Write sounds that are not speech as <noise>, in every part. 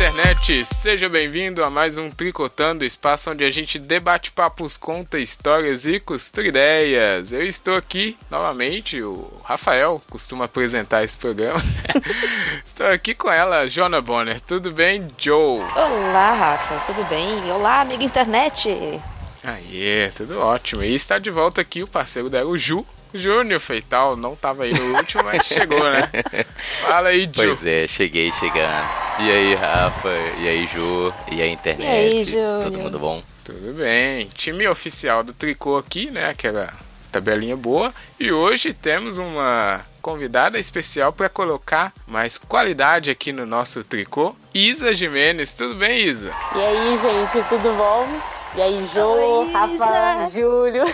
Internet! Seja bem-vindo a mais um Tricotando, espaço onde a gente debate papos, conta histórias e costura ideias. Eu estou aqui novamente, o Rafael costuma apresentar esse programa. <laughs> estou aqui com ela, Jona Bonner. Tudo bem, Joe? Olá, Rafa, tudo bem? Olá, amiga internet! Aí, tudo ótimo. E está de volta aqui o parceiro dela, o Ju. Júnior Feital, não tava aí no último, mas chegou, né? <laughs> Fala aí, Ju. Pois é, cheguei chegando. E aí, Rafa? E aí, Ju? E aí, internet? E aí? Todo mundo bom? Tudo bem. Time oficial do Tricô aqui, né? Aquela tabelinha boa. E hoje temos uma convidada especial para colocar mais qualidade aqui no nosso tricô. Isa Jimenez. Tudo bem, Isa? E aí, gente, tudo bom? E aí, Jô, Oi, Rafa, Isa. Júlio.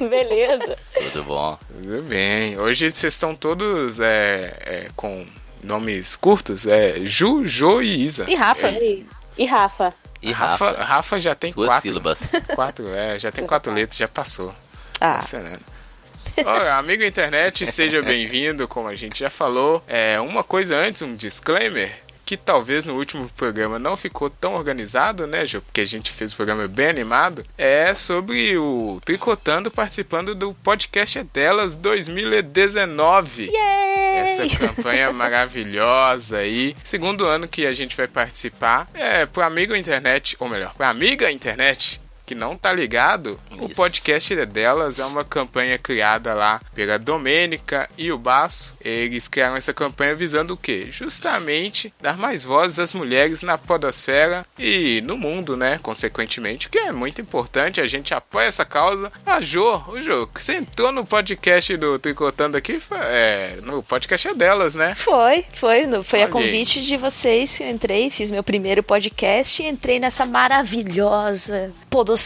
<laughs> Beleza? Tudo bom? Tudo bem. Hoje vocês estão todos é, é, com nomes curtos. É Ju, Jo e Isa. E Rafa? É, E Rafa? E Rafa, Rafa? Rafa já tem Duas quatro. sílabas. <laughs> Quatro, é, já tem quatro letras, já passou. Ah. Olha, amigo internet, seja bem-vindo, como a gente já falou. É, uma coisa antes, um disclaimer, que talvez no último programa não ficou tão organizado, né, Ju? Porque a gente fez o programa bem animado. É sobre o Tricotando participando do podcast é Delas 2019. Essa campanha <laughs> maravilhosa aí. Segundo ano que a gente vai participar. É, pro amigo internet, ou melhor, pra amiga internet que não tá ligado, o Isso. podcast é delas é uma campanha criada lá pela Domênica e o Baço. Eles criaram essa campanha visando o quê? Justamente dar mais vozes às mulheres na podosfera e no mundo, né? Consequentemente, que é muito importante. A gente apoia essa causa. A Jô, o Jô, que você entrou no podcast do Tricotando aqui, foi- é, no podcast é delas, né? Foi, foi, no- foi a Olha aí. convite de vocês que eu entrei, fiz meu primeiro podcast e entrei nessa maravilhosa podosfera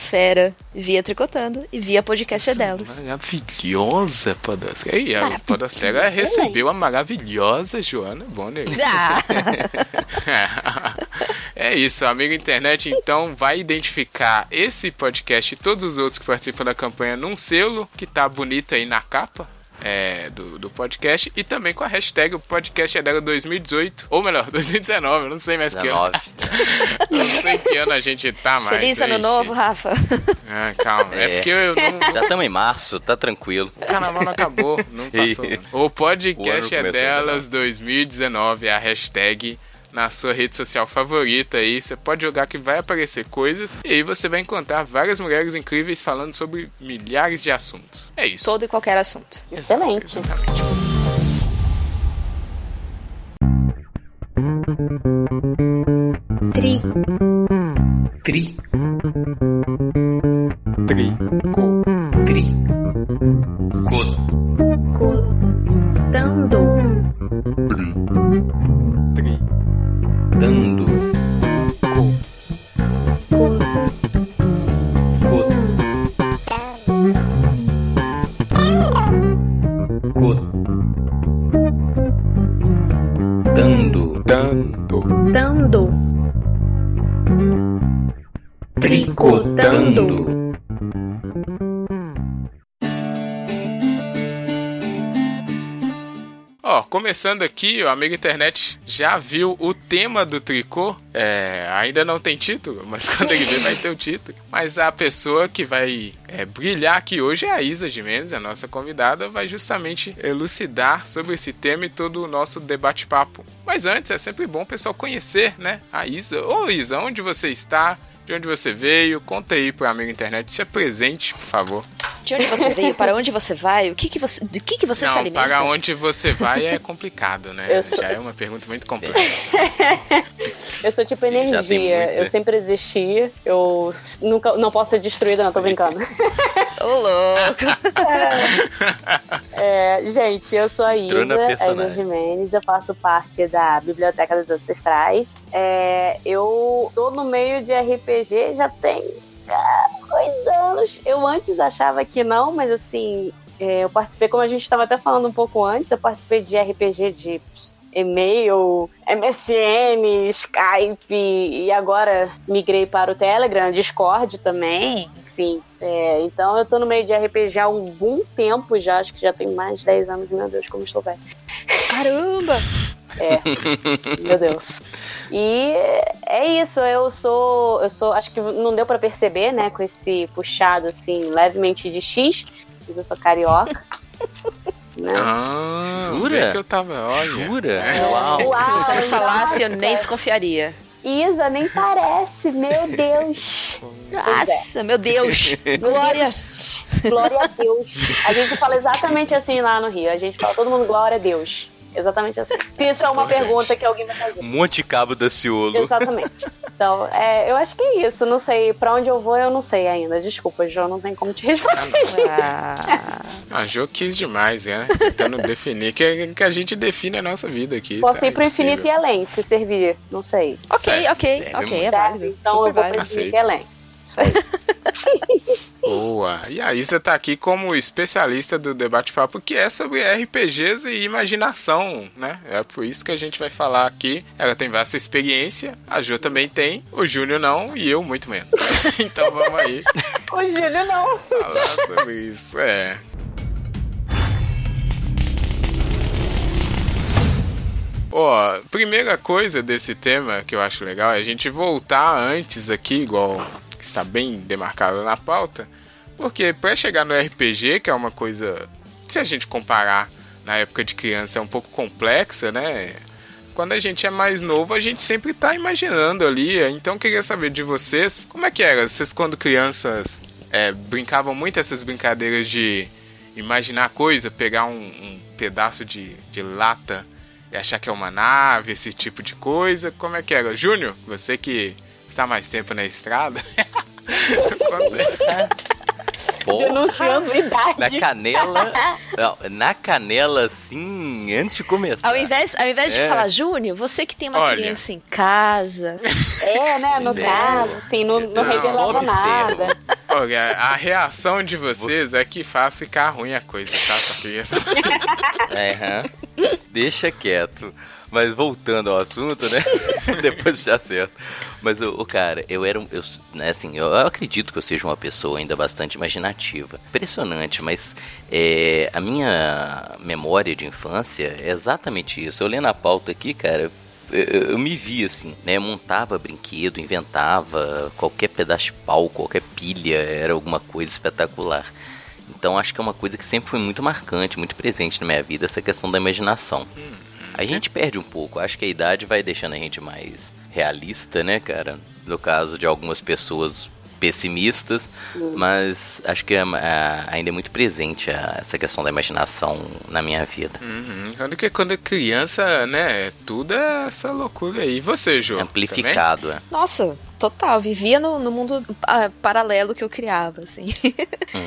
via Tricotando e via podcast é delas. Maravilhosa podosfera. E a podosfera recebeu a maravilhosa Joana Bonner. Ah, <laughs> é isso, amigo internet, então vai identificar esse podcast e todos os outros que participam da campanha num selo que tá bonito aí na capa. É, do, do podcast e também com a hashtag o podcast é dela 2018 ou melhor <laughs> 2019 eu não sei mais que ano 19. <laughs> não sei que ano a gente tá mais Feliz ano novo, Rafa. ah, calma é É. porque eu não, Já estamos em março, tá tranquilo. o carnaval não acabou, não passou. <laughs> E- O podcast O é delas 2019, é a hashtag na sua rede social favorita aí. Você pode jogar que vai aparecer coisas e aí você vai encontrar várias mulheres incríveis falando sobre milhares de assuntos. É isso. Todo e qualquer assunto. Excelente. Exatamente. Tri, Tri, Tricô. tri, co, cotando, começando aqui, o amigo internet já viu o tema do tricô. É, ainda não tem título, <laughs> mas quando ele ver vai ter o título. Mas a pessoa que vai é, brilhar aqui hoje é a Isa Jimenez, a nossa convidada, vai justamente elucidar sobre esse tema e todo o nosso debate-papo. Mas antes, é sempre bom o pessoal conhecer, né, a Isa. Ô Isa, onde você está? De onde você veio? Conta aí pro amigo internet. Se apresente, por favor. De onde você veio? Para onde você vai? O que que você, do que que você se Não, alimenta? para onde você vai é complicado, né? Sou- Já é uma pergunta muito complexa. <laughs> Eu sou tipo energia. muita. Eu sempre existi. Eu nunca, não posso ser destruída, não, tô brincando. Ô, louco! <laughs> É, gente, eu sou a Isa, a. Isa Jimenez, eu faço parte da Biblioteca dos Ancestrais. É, eu tô no meio de RPG já tem ah, dois anos. Eu antes achava que não, mas assim, é, eu participei, como a gente estava até falando um pouco antes, eu participei de RPG de e-mail, MSN, Skype, e agora migrei para o Telegram, Discord também, enfim. É, então eu tô no meio de RPG há um bom tempo já, acho que já tem mais de 10 anos, meu Deus, como estou velho. Caramba! É, meu Deus. <laughs> E é isso, eu sou, eu sou, acho que não deu pra perceber, né, com esse puxado assim levemente de X, mas eu sou carioca. <laughs> né? Ah, Jura? que eu tava, olha. Jura? É. Uau. Uau, Se você me falasse, eu nem desconfiaria. Isa, nem parece, meu <laughs> Deus. Nossa, meu Deus. <laughs> Glória. Glória a Deus. A gente fala exatamente assim lá no Rio. A gente fala todo mundo glória a Deus. Exatamente assim. Se isso é uma pergunta que alguém vai fazer. Monte Cabo da Ciolo. Exatamente. Então, é, eu acho que é isso. Não sei. Pra onde eu vou, eu não sei ainda. Desculpa, João, não tem como te responder. Ah, A Jo quis demais, né? Tentando definir, que, que a gente define a nossa vida aqui. Posso tá? ir pro Impossível. infinito e além, se servir. Não sei. ok, Certo, ok, ok, é válido. Então super eu vou pro infinito e além. Isso <laughs> aí. Boa. E aí você tá aqui como especialista do debate papo que é sobre RPGs e imaginação, né? É por isso que a gente vai falar aqui. Ela tem vasta experiência, a Jo também tem, o Júnior não e eu muito menos. <laughs> então vamos aí O Júlio não. falar sobre isso. É. Ó, primeira coisa desse tema que eu acho legal é a gente voltar antes aqui, igual está bem demarcado na pauta, porque para chegar no RPG, que é uma coisa, se a gente comparar na época de criança, é um pouco complexa, né? Quando a gente é mais novo, a gente sempre tá imaginando ali. Então, queria saber de vocês, como é que era? Vocês, quando crianças, é, brincavam muito essas brincadeiras de imaginar coisa, pegar um, um pedaço de, de lata e achar que é uma nave, esse tipo de coisa? Como é que era? Júnior, você que está mais tempo na estrada. <laughs> Porra, Denunciando idade. na canela. Não, na canela, assim, antes de começar. Ao invés, ao invés de É. falar, Júnior, você que tem uma Olha. criança em casa. <laughs> É, né? No é. caso, assim, não, não Não, revelava nada. Olha, a reação de vocês é que faz ficar ruim a coisa, tá? Só queria falar. <laughs> É. Deixa quieto. Mas voltando ao assunto, né? <laughs> Depois já certo. Mas o, cara, eu era um. Eu, né, assim, eu, eu acredito que eu seja uma pessoa ainda bastante imaginativa. Impressionante, mas é, a minha memória de infância é exatamente isso. Eu lendo a pauta aqui, cara. Eu, me vi assim, né? Montava brinquedo, inventava qualquer pedaço de pau, qualquer pilha, era alguma coisa espetacular. Então acho que é uma coisa que sempre foi muito marcante, muito presente na minha vida, essa questão da imaginação. A gente perde um pouco, acho que a idade vai deixando a gente mais realista, né, cara? No caso de algumas pessoas pessimistas, mas acho que é, é, ainda é muito presente a- essa questão da imaginação na minha vida. Uhum. Quando, que, quando é criança, né? Tudo é essa loucura aí. E você, Jô? Amplificado, é. Nossa, total. Vivia no, no mundo ah, paralelo que eu criava, assim.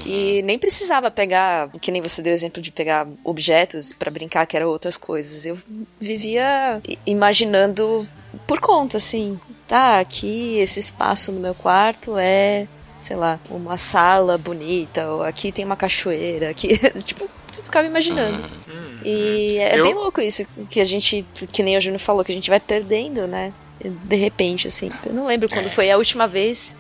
E nem precisava pegar, que nem você deu exemplo de pegar objetos pra brincar, que eram outras coisas. Eu vivia imaginando por conta, assim. Tá, aqui esse espaço no meu quarto é, sei lá, uma sala bonita, ou aqui tem uma cachoeira, aqui. <laughs> tipo, eu ficava imaginando. E é Eu- bem louco isso, que a gente, que nem o Júnior falou, que a gente vai perdendo, né? De repente, assim. Eu não lembro quando É. foi a última vez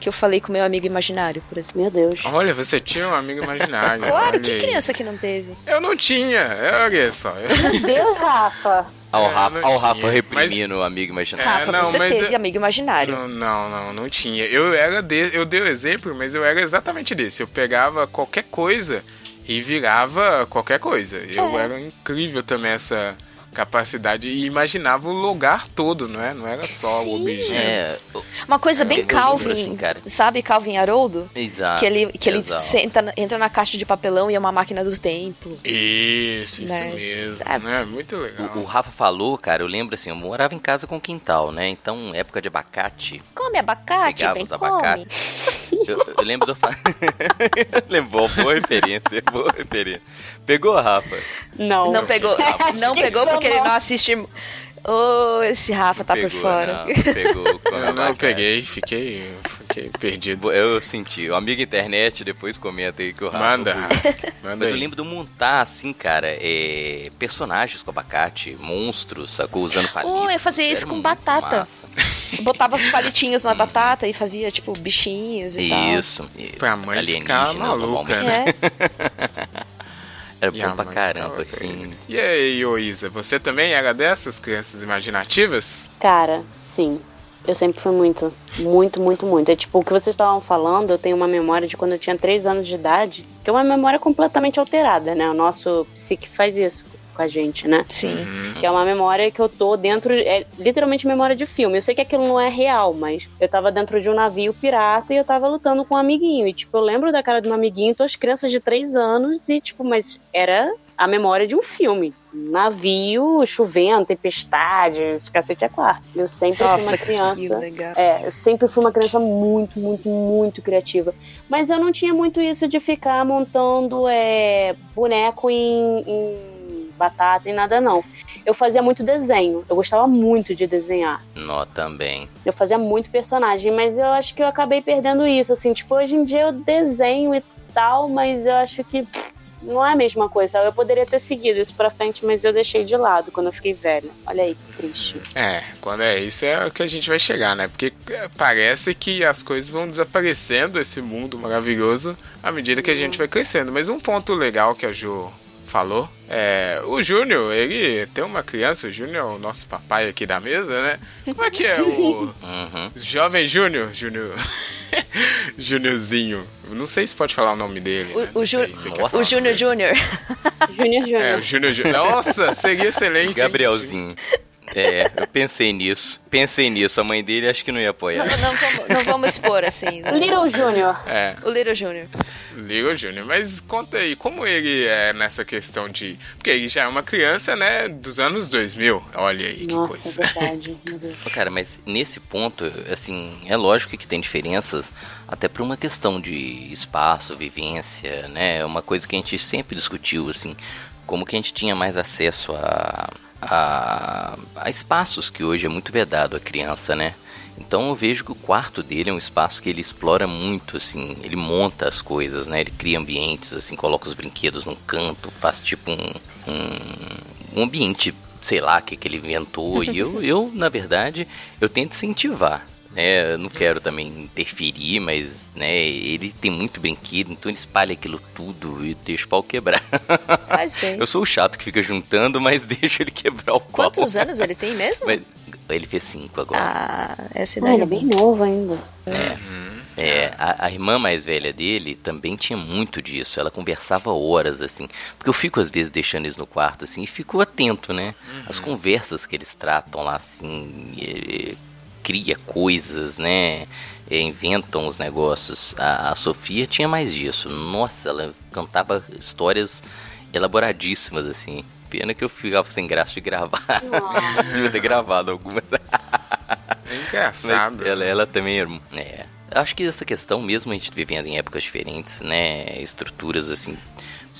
que eu falei com meu amigo imaginário, por exemplo. Meu Deus. Olha, você tinha um amigo imaginário. Claro, que aí. criança que não teve? Eu não tinha, é, olha só. Eu- Meu Deus, Rafa. <laughs> Ao, É, Rafa, ao Rafa tinha, reprimindo o amigo imaginário. É, Rafa, não, você mas teve eu- amigo imaginário. Não, não, não, não tinha. Eu era de, eu dei o exemplo, mas eu era exatamente desse. Eu pegava qualquer coisa e virava qualquer coisa. Eu É. era incrível também essa capacidade e imaginava o lugar todo, não é? Não era só Sim. o objeto. É, Uma coisa bem Eu lembro Calvin, assim, cara. sabe Calvin Haroldo? exato. que ele, que ele senta, entra na caixa de papelão e é uma máquina do tempo. Isso, isso Né? mesmo. É. né? Muito legal. O, o Rafa falou, cara, eu lembro assim, eu morava em casa com quintal, né? Então, época de abacate, Come abacate, Pegava bem os come. abacates. Eu, eu lembro do. <laughs> Lembrou, boa referência, boa referência. Pegou, Rafa? Não. Não pegou, não pegou porque ele não. assiste. Ô, esse Rafa tá por Pegou, fora. Não, pegou. <laughs> Eu não peguei, fiquei, fiquei perdido. Eu senti. O amigo internet depois comenta aí que o Rafa. Manda, manda Mas eu lembro de montar, assim, cara, é, personagens com abacate, monstros, sacou? Usando palitos. Oh, eu fazia isso com batata. massa. Botava os palitinhos na batata e fazia, tipo, bichinhos e tal. Isso. Pra mãe ficar maluca, né? É. <laughs> Era a bom pra caramba, assim. E aí, ô Isa, você também era dessas crianças imaginativas? Cara, sim. Eu sempre fui muito, muito, muito, muito. É tipo, o que vocês estavam falando, eu tenho uma memória de quando eu tinha 3 anos de idade, que é uma memória completamente alterada, né? O nosso psique faz isso com a gente, né? Sim. Que é uma memória que eu tô dentro. É literalmente memória de filme. Eu sei que aquilo não é real, mas eu tava dentro de um navio pirata e eu tava lutando com um amiguinho. E, tipo, eu lembro da cara de um amiguinho, tô as crianças de 3 anos, e, tipo, mas era a memória de um filme. Navio, chovendo, tempestade, esse cacete é quarto. Eu sempre fui Nossa, uma que criança. legal. É, eu sempre fui uma criança muito, muito, muito criativa. Mas eu não tinha muito isso de ficar montando é, boneco em, em batata e nada, não. Eu fazia muito desenho. Eu gostava muito de desenhar. Nó também. Eu fazia muito personagem, mas eu acho que eu acabei perdendo isso. Assim, tipo, hoje em dia eu desenho e tal, mas eu acho que não é a mesma coisa. Eu poderia ter seguido isso pra frente, mas eu deixei de lado quando eu fiquei velha. Olha aí que triste. É, quando é isso é o que a gente vai chegar, né? Porque é, parece que as coisas vão desaparecendo, esse mundo maravilhoso, à medida que a gente vai crescendo. Mas um ponto legal que a Ju falou é o Júnior, ele tem uma criança, o Júnior é o nosso papai aqui da mesa, né? Como é que é o Uhum. jovem Júnior? Júnior. <laughs> Júniorzinho. Não sei se pode falar o nome dele. né? O, Não o, Ju-. Júnior Júnior. Júnior Júnior. É, o Júnior Júnior. Nossa, seria excelente. hein? Gabrielzinho. É, eu pensei nisso. Pensei nisso. A mãe dele acho que não ia Não, apoiar. não vamos, não vamos expor assim. né? <laughs> Little Júnior. É. O Little Júnior. Little Júnior, mas conta aí, como ele é nessa questão de. Porque ele já é uma criança, né, dos anos 2000. Olha aí que Nossa, coisa. é verdade. <laughs> Meu Deus. Cara, mas nesse ponto, assim, é lógico que tem diferenças até por uma questão de espaço, vivência, né? É uma coisa que a gente sempre discutiu, assim, como que a gente tinha mais acesso a, a, a espaços que hoje é muito vedado à criança, né? Então eu vejo que o quarto dele é um espaço que ele explora muito, assim, ele monta as coisas, né? Ele cria ambientes, assim, coloca os brinquedos num canto, faz tipo um, um, um ambiente, sei lá, que, que ele inventou. E eu, eu, na verdade, eu tento incentivar. Né? Eu não quero também interferir, mas né, ele tem muito brinquedo, então ele espalha aquilo tudo e deixa o pau quebrar. Faz bem. <laughs> Eu sou o chato que fica juntando, mas <laughs> deixa ele quebrar o copo. Quantos anos ele tem mesmo? Mas ele fez cinco agora. Ah, essa Ah, idade ele é é bem novo ainda. É, a, a irmã mais velha dele também tinha muito disso. Ela conversava horas, assim. Porque eu fico, às vezes, deixando eles no quarto, assim, e fico atento, né? As conversas que eles tratam lá, assim. é, é, cria coisas, né? é, inventam os negócios. A, a Sofia tinha mais disso. Nossa, ela cantava histórias elaboradíssimas, assim. Pena que eu ficava sem graça de gravar. <laughs> Devia ter gravado algumas. É engraçado. Mas ela, ela também era. É. Acho que essa questão, mesmo a gente vivendo em épocas diferentes, né? Estruturas assim.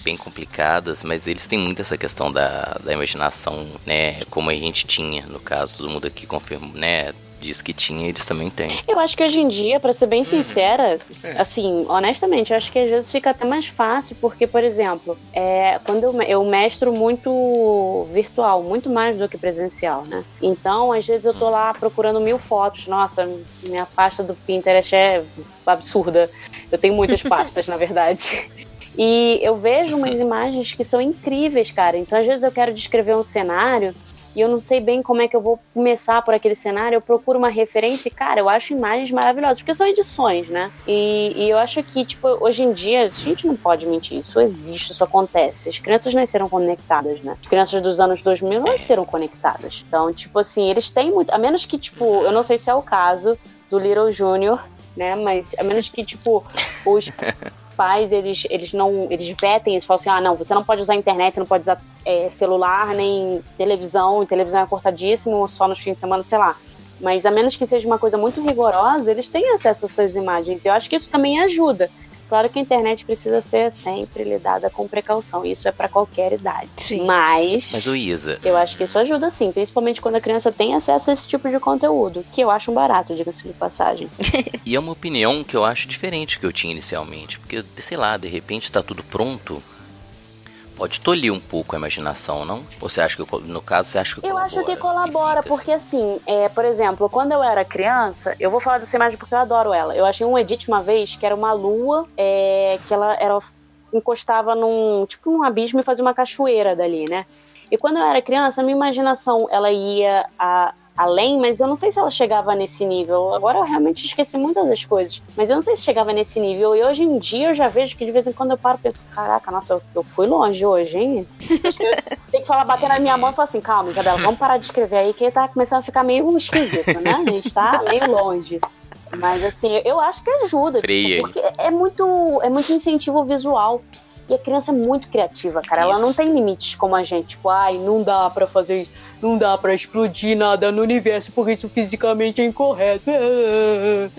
Bem complicadas, mas eles têm muito essa questão da, da imaginação, né? Como a gente tinha, no caso, todo mundo aqui confirma, né? Diz que tinha, eles também têm. Eu acho que hoje em dia, pra ser bem sincera, É. assim, honestamente, eu acho que às vezes fica até mais fácil, porque, por exemplo, é, quando eu, eu mestro muito virtual, muito mais do que presencial, né? Então, às vezes eu tô lá procurando mil fotos. Nossa, minha pasta do Pinterest é absurda. Eu tenho muitas <laughs> pastas, na verdade. E eu vejo umas <laughs> imagens que são incríveis, cara. Então, às vezes eu quero descrever um cenário e eu não sei bem como é que eu vou começar por aquele cenário, eu procuro uma referência e, cara, eu acho imagens maravilhosas, porque são edições, né? E, e eu acho que, tipo, hoje em dia, a gente não pode mentir, isso existe, isso acontece. As crianças nasceram conectadas, né? As crianças dos anos 2000 nasceram conectadas. Então, tipo assim, eles têm muito, a menos que, tipo, eu não sei se é o caso do Little Junior, né? Mas a menos que, tipo, os <laughs> pais eles, eles não eles vetem eles falam assim ah não você não pode usar internet você não pode usar é, celular nem televisão e televisão é cortadíssimo só nos fins de semana sei lá. Mas a menos que seja uma coisa muito rigorosa eles têm acesso a essas imagens. Eu acho que isso também ajuda claro que a internet precisa ser sempre lidada com precaução isso é para qualquer idade Sim. mas Mas, Isa, eu acho que isso ajuda sim, principalmente quando a criança tem acesso a esse tipo de conteúdo, que eu acho um barato, diga-se de passagem. <laughs> E é uma opinião que eu acho diferente que eu tinha inicialmente. Porque, sei lá, de repente tá tudo pronto. Pode tolir um pouco a imaginação, não? Ou você acha que, no caso, você acha que Eu acho que colabora? colabora, Evita, porque assim, é, por exemplo, quando eu era criança, eu vou falar dessa imagem porque eu adoro ela. Eu achei um edit uma vez que era uma lua, é, que ela era encostava num, tipo, num abismo e fazia uma cachoeira dali, né? E quando eu era criança, a minha imaginação, ela ia a, além, mas eu não sei se ela chegava nesse nível. Agora eu realmente esqueci muitas das coisas, mas eu não sei se chegava nesse nível. E hoje em dia eu já vejo que de vez em quando eu paro e penso, caraca, nossa, eu, eu fui longe hoje, hein? <laughs> Tem que falar, bater na minha mão e falar assim, calma, Isabela, vamos parar de escrever aí, que tá começando a ficar meio esquisito, né? A gente tá meio longe. Mas assim, eu acho que ajuda, tipo, porque é muito, é muito incentivo visual. E a criança é muito criativa, cara. Ela Isso. não tem limites como a gente. Tipo, ai, não dá pra fazer isso. Não dá pra explodir nada no universo porque isso fisicamente é incorreto. <laughs>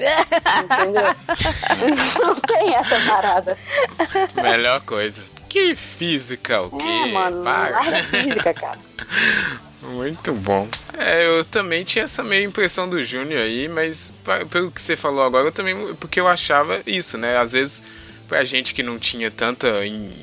Entendeu? <laughs> não tem essa parada. Melhor coisa. Que física, o quê? É, mano, Para. larga física, cara. <laughs> Muito bom. É, eu também tinha essa meio impressão do Júnior aí, mas pelo que você falou agora, eu também. Porque eu achava isso, né? Às vezes, pra gente que não tinha tanta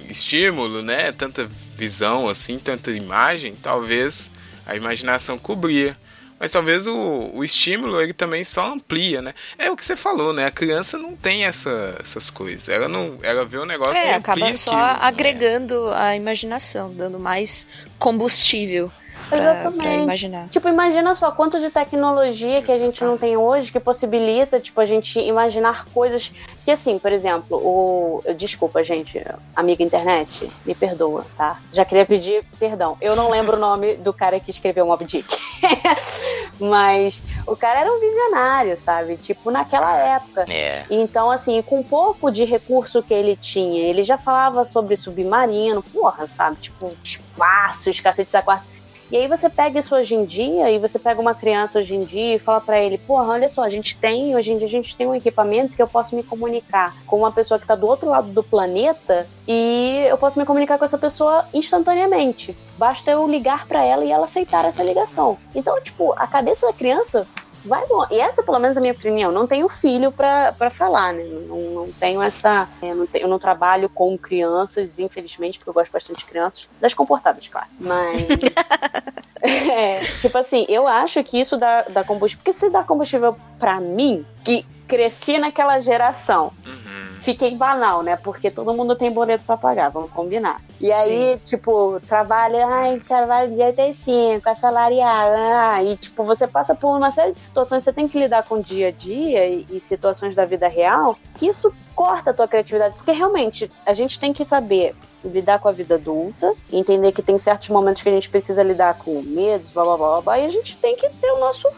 estímulo, né? Tanta visão, assim, tanta imagem, talvez a imaginação cobria. Mas talvez o, o estímulo ele também só amplia, né? É o que você falou, né? A criança não tem essa, essas coisas. Ela não, ela vê o negócio e É, amplia acaba só aquilo, né? agregando a imaginação, dando mais combustível pra, Exatamente. pra imaginar. Tipo, imagina só quanto de tecnologia que a gente não tem hoje que possibilita, tipo, a gente imaginar coisas que, assim, por exemplo, o... Desculpa, gente, amiga internet, me perdoa, tá? Já queria pedir perdão. Eu não lembro o nome do cara que escreveu Mob Dick. <laughs> Mas o cara era um visionário, sabe? Tipo, naquela época. É. Então, assim, com um pouco de recurso que ele tinha, ele já falava sobre submarino, porra, sabe? Tipo, espaços, cacete a quatro. E aí você pega isso hoje em dia, e você pega uma criança hoje em dia e fala pra ele, porra, olha só, a gente tem, hoje em dia a gente tem um equipamento que eu posso me comunicar com uma pessoa que tá do outro lado do planeta e eu posso me comunicar com essa pessoa instantaneamente. Basta eu ligar pra ela e ela aceitar essa ligação. Então, tipo, a cabeça da criança vai bom. E essa, pelo menos, é a minha opinião. Não tenho filho pra, pra falar, né? Não, não tenho essa. Eu não, tenho- eu não trabalho com crianças, infelizmente, porque eu gosto bastante de crianças. Das comportadas, claro. Mas. <laughs> é, tipo assim, eu acho que isso dá, dá combustível. Porque se dá combustível pra mim, que cresci naquela geração. Uhum. Fiquei banal, né? Porque todo mundo tem boleto pra pagar, vamos combinar. E aí, tipo, trabalha, ai, trabalho de 85, assalariado, ah, e tipo, você passa por uma série de situações, você tem que lidar com o dia a dia e, e situações da vida real, que isso corta a tua criatividade, porque realmente a gente tem que saber lidar com a vida adulta, entender que tem certos momentos que a gente precisa lidar com medos, blá blá blá, blá e a gente tem que ter o nosso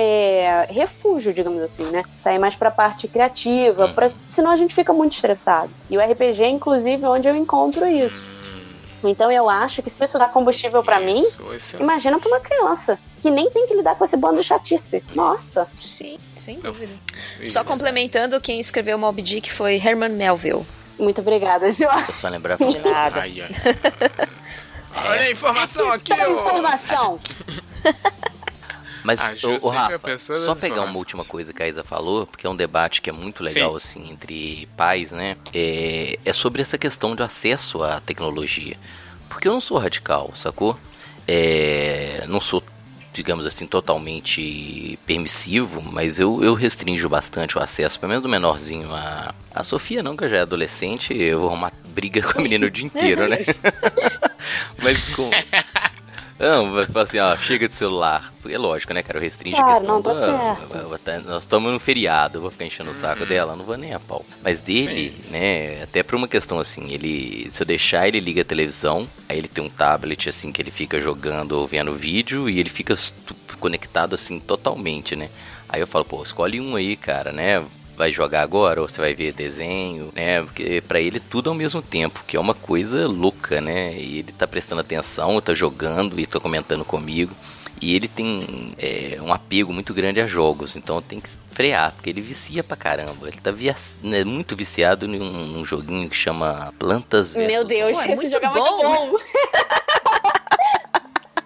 é, refúgio, digamos assim, né? Sair mais pra parte criativa, pra, senão a gente fica muito estressado. E o RPG é, inclusive, onde eu encontro isso. Então eu acho que se isso dá combustível pra mim, excelente. imagina pra uma criança que nem tem que lidar com esse bando de chatice. Nossa. Sim, sem dúvida. Isso. Só complementando, quem escreveu Mob Dick foi Herman Melville. Muito obrigada, João. Eu só lembrava De nada. Ai, ai. Olha a informação aqui, Tem ô. informação. <laughs> Mas, Ah, o, a Rafa, só pegar uma última coisa que a Isa falou, porque é um debate que é muito legal, assim, entre pais, né? É, é sobre essa questão de acesso à tecnologia. Porque eu não sou radical, sacou? É, não sou, digamos assim, totalmente permissivo, mas eu, eu restringo bastante o acesso, pelo menos do menorzinho. A, a Sofia não, que já é adolescente, eu vou arrumar briga <laughs> com a menina o dia inteiro, né? <laughs> mas com... <laughs> Não, vai falar assim, ó, chega de celular. É lógico, né, cara? Eu restringo a Claro, questão não, tá do- certo. tá- Nós estamos no feriado, eu vou ficar enchendo o saco dela, não vou nem a pau. Mas dele, Sim, sim. né, até por uma questão assim, ele. Se eu deixar, ele liga a televisão, aí ele tem um tablet assim que ele fica jogando ou vendo vídeo e ele fica conectado assim totalmente, né? Aí eu falo, pô, escolhe um aí, cara, né? Vai jogar agora ou você vai ver desenho, né? Porque pra ele tudo ao mesmo tempo, que é uma coisa louca, né? E ele tá prestando atenção, tá jogando e tá comentando comigo. E ele tem é, um apego muito grande a jogos, então tem que frear, porque ele vicia pra caramba. Ele tá via- né, muito viciado num, num joguinho que chama Plantas. Meu Deus, Pô, é esse muito jogo é muito bom. bom. <laughs>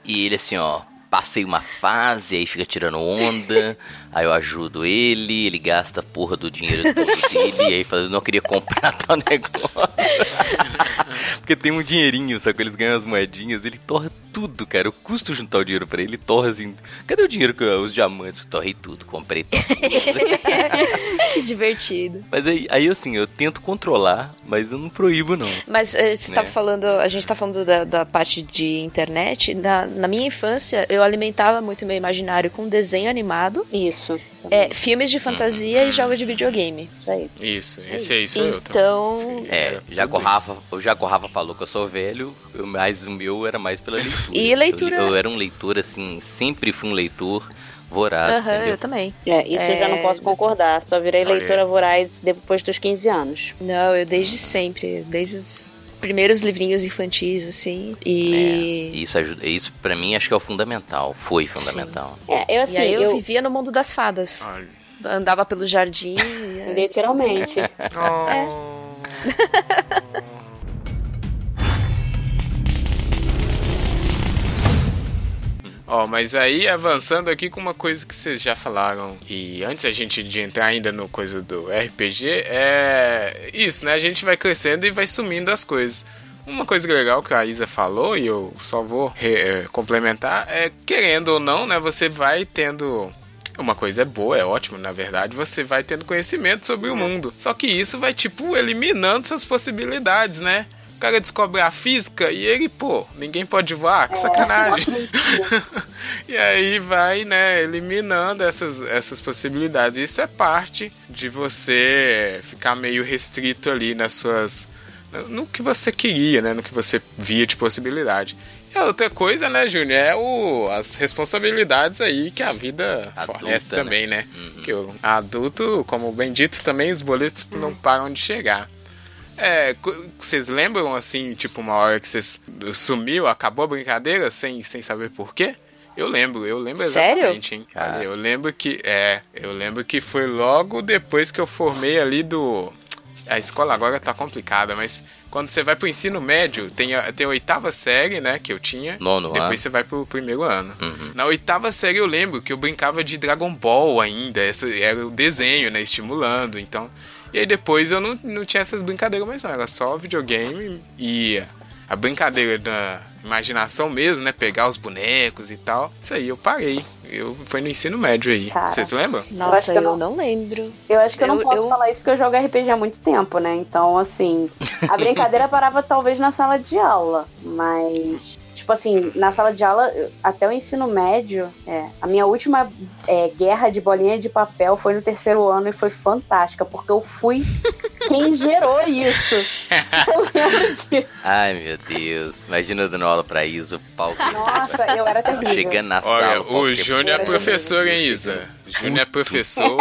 E ele assim, ó, passei uma fase, aí fica tirando onda, <laughs> aí eu ajudo ele, ele gasta a porra do dinheiro todo dele, e aí fala, eu não queria comprar tal negócio. <laughs> Porque tem um dinheirinho, sabe? Eles ganham as moedinhas, ele torra tudo, cara. Eu custo juntar o dinheiro pra ele, ele torra assim. Cadê o dinheiro que eu, os diamantes? Torrei tudo, comprei tudo. <laughs> que divertido. mas aí, aí, assim, eu tento controlar, mas eu não proíbo, não. Mas eh, você Né? tava falando, a gente tá falando da, da parte de internet. Na, na minha infância, eu alimentava muito meu imaginário com desenho animado, Isso. É, filmes de fantasia e jogos de videogame. Isso aí. Isso, esse sou eu também. Então, Sim, É, já o Rafa, o Rafa falou que eu sou velho, eu, mas o meu era mais pela leitura. <laughs> E leitura- Eu, eu era um leitor, assim, sempre fui um leitor voraz, aham, entendeu? eu também. É, isso eu já não É. posso concordar. Só virei leitora voraz depois dos 15 anos. Não, eu desde sempre, desde os primeiros livrinhos infantis, assim. E. É, isso ajuda, isso para mim acho que é o fundamental, foi fundamental. É, eu assim, E aí eu, eu, vivia no mundo das fadas. Olha. Andava pelo jardim. e- <laughs> literalmente. <laughs> Oh. <laughs> Ó, mas aí avançando aqui com uma coisa que vocês já falaram e antes a gente de entrar ainda no coisa do RPG é isso, né? A gente vai crescendo e vai sumindo as coisas. Uma coisa legal que a Isa falou e eu só vou eh, complementar é querendo ou não, né? Você vai tendo uma coisa é boa, é ótimo, na verdade, você vai tendo conhecimento sobre o mundo. Só que isso vai, tipo, eliminando suas possibilidades, né? O cara descobre a física e ele, pô, ninguém pode voar, que sacanagem. <laughs> e aí vai, né, eliminando essas, essas possibilidades. Isso é parte de você ficar meio restrito ali nas suas. no- que você queria, né? No que você via de possibilidade. E a outra coisa, né, Júnior, é o, as responsabilidades aí que a vida Adulta, fornece né? também, né? Que o adulto, como bem dito, também os boletos não param de chegar. É, vocês lembram, assim, tipo, uma hora que vocês sumiu, acabou a brincadeira sem, sem saber por quê? Eu lembro, eu lembro Sério? exatamente, hein? Cara. Olha, eu lembro que, é, eu lembro que foi logo depois que eu formei ali do... A escola agora tá complicada, mas quando você vai pro ensino médio, tem a, tem a oitava série, né, que eu tinha. Nono Depois ano. você vai pro primeiro ano. Uhum. Na oitava série eu lembro que eu brincava de Dragon Ball ainda. Essa era o desenho, né? Estimulando. Então. E aí depois eu não, não tinha essas brincadeiras mais não. Era só videogame e a brincadeira da imaginação mesmo, né? Pegar os bonecos e tal. Isso aí eu parei. Eu, foi no ensino médio aí. Cara. Vocês lembram? acho Nossa, eu, eu não... lembro. Eu acho que eu, não Eu- posso eu- falar isso porque eu jogo RPG há muito tempo, né? Então, assim, a <laughs> brincadeira parava talvez na sala de aula, mas. Tipo assim, na sala de aula, até o ensino médio, é, a minha última é, guerra de bolinha de papel foi no terceiro ano e foi fantástica, porque eu fui <laughs> quem gerou isso. Eu lembro disso. Ai, meu Deus. Imagina eu dando aula pra Isa, o pau. Nossa, eu era terrível. Chegando na Olha, sala. pau o. Júnior é professor, hein, Isa? Júnior é professor.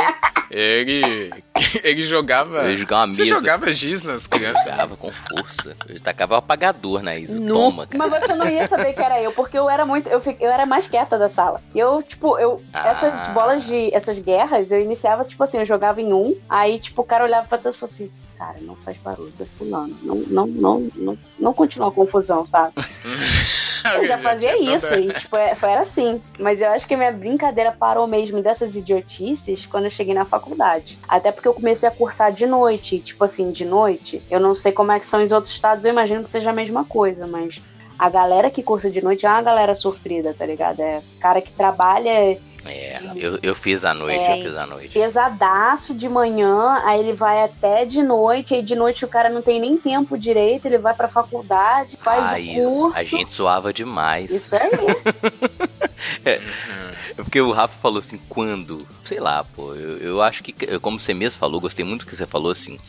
Ele. <laughs> Ele jogava. Eu jogava uma Você mesa. jogava giz nas crianças? Tacava com força. Eu tacava o apagador na Isa. Nu. Toma, cara. Mas você não ia saber que era eu, porque eu era muito. Eu, fi- eu era mais quieta da sala. E eu, tipo, eu. Ah. Essas bolas de. Essas guerras, eu iniciava, tipo assim, eu jogava em um, aí, tipo, o cara olhava pra trás e falava assim. Cara, não faz barulho, tô fulano. Não, não, não, não, não continua a confusão, sabe? <laughs> Eu já fazia isso, e tipo, é- foi era assim. Mas eu acho que minha brincadeira parou mesmo dessas idiotices quando eu cheguei na faculdade. Até porque eu comecei a cursar de noite. e, Tipo assim, de noite. Eu não sei como é que são os outros estados, eu imagino que seja a mesma coisa, mas a galera que cursa de noite é uma galera sofrida, tá ligado? É cara que trabalha É, eu, eu fiz à noite, Sim. eu fiz à noite. pesadaço de manhã, aí ele vai até de noite, aí de noite o cara não tem nem tempo direito, ele vai pra faculdade, faz Ah, o isso. curso. A gente suava demais. Isso aí. <laughs> É porque o Rafa falou assim, quando? Sei lá, pô. Eu, eu acho que, como você mesmo falou, gostei muito do que você falou assim.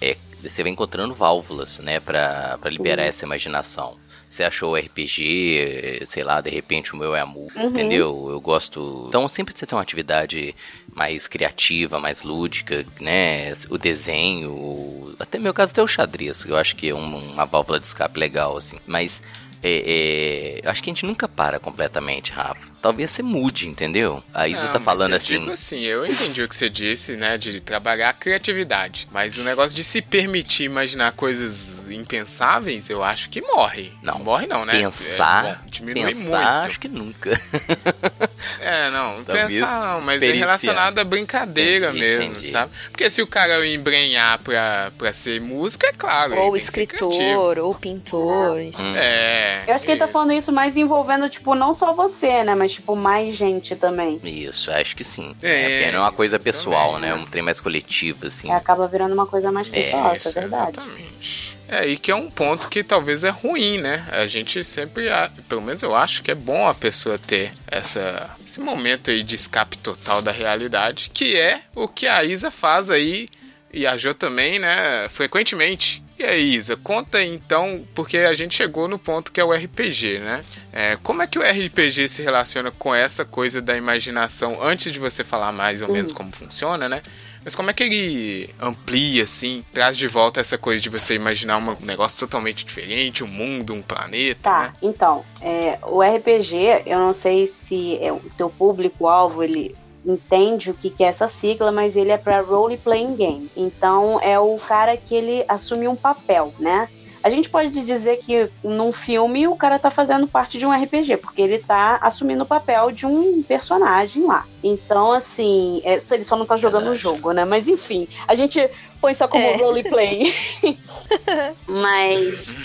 É, você vai encontrando válvulas, né, pra, pra liberar Sim. essa imaginação. Você achou o RPG, sei lá, de repente o meu é a mu, Uhum. entendeu? Eu gosto. Então sempre você tem uma atividade mais criativa, mais lúdica, né? O desenho, o- até no meu caso até o xadrez, que eu acho que é um- uma válvula de escape legal, assim. Mas é, é, eu acho que a gente nunca para completamente, Rafa. Talvez você mude, entendeu? A Isa Não, tá mas falando eu assim. Digo assim, eu entendi o que você disse, né? De trabalhar a criatividade. Mas o negócio de se permitir imaginar coisas impensáveis, eu acho que morre. Não. morre não, né? Pensar, É, diminui pensar, muito. acho que nunca. <laughs> É, não. Não, Talvez pensar não, mas é relacionado à brincadeira Entendi, mesmo, entendi. sabe? Porque se o cara embrenhar pra, pra ser música, é claro. ou escritor, ou pintor. Hum. É. Eu acho que ele tá falando isso mais envolvendo, tipo, não só você, né? Mas, tipo, mais gente também. Isso, acho que sim. É, É, porque não é uma coisa isso pessoal, também, né? né? Um trem mais coletivo, assim. É, acaba virando uma coisa mais pessoal, isso, é verdade. Exatamente. É, e que é um ponto que talvez é ruim, né? A gente sempre, pelo menos eu acho que é bom a pessoa ter essa, esse momento aí de escape total da realidade, que é o que a Isa faz aí, e a Jo também, né? Frequentemente. E aí, Isa, conta aí, então, porque a gente chegou no ponto que é o RPG, né? É, como é que o RPG se relaciona com essa coisa da imaginação, antes de você falar mais ou menos como funciona, né? Mas como é que ele amplia, assim, traz de volta essa coisa de você imaginar um negócio totalmente diferente, um mundo, um planeta, Tá, né? então, é, o RPG, eu não sei se é o teu público-alvo, ele entende o que, que é essa sigla, mas ele é para role playing game. Então é o cara que ele assume um papel, né? A gente pode dizer que num filme o cara tá fazendo parte de um RPG, porque ele tá assumindo o papel de um personagem lá. Então, assim, é, ele só não tá jogando o jogo, né? Mas enfim, a gente põe só como É. role playing. <laughs> Mas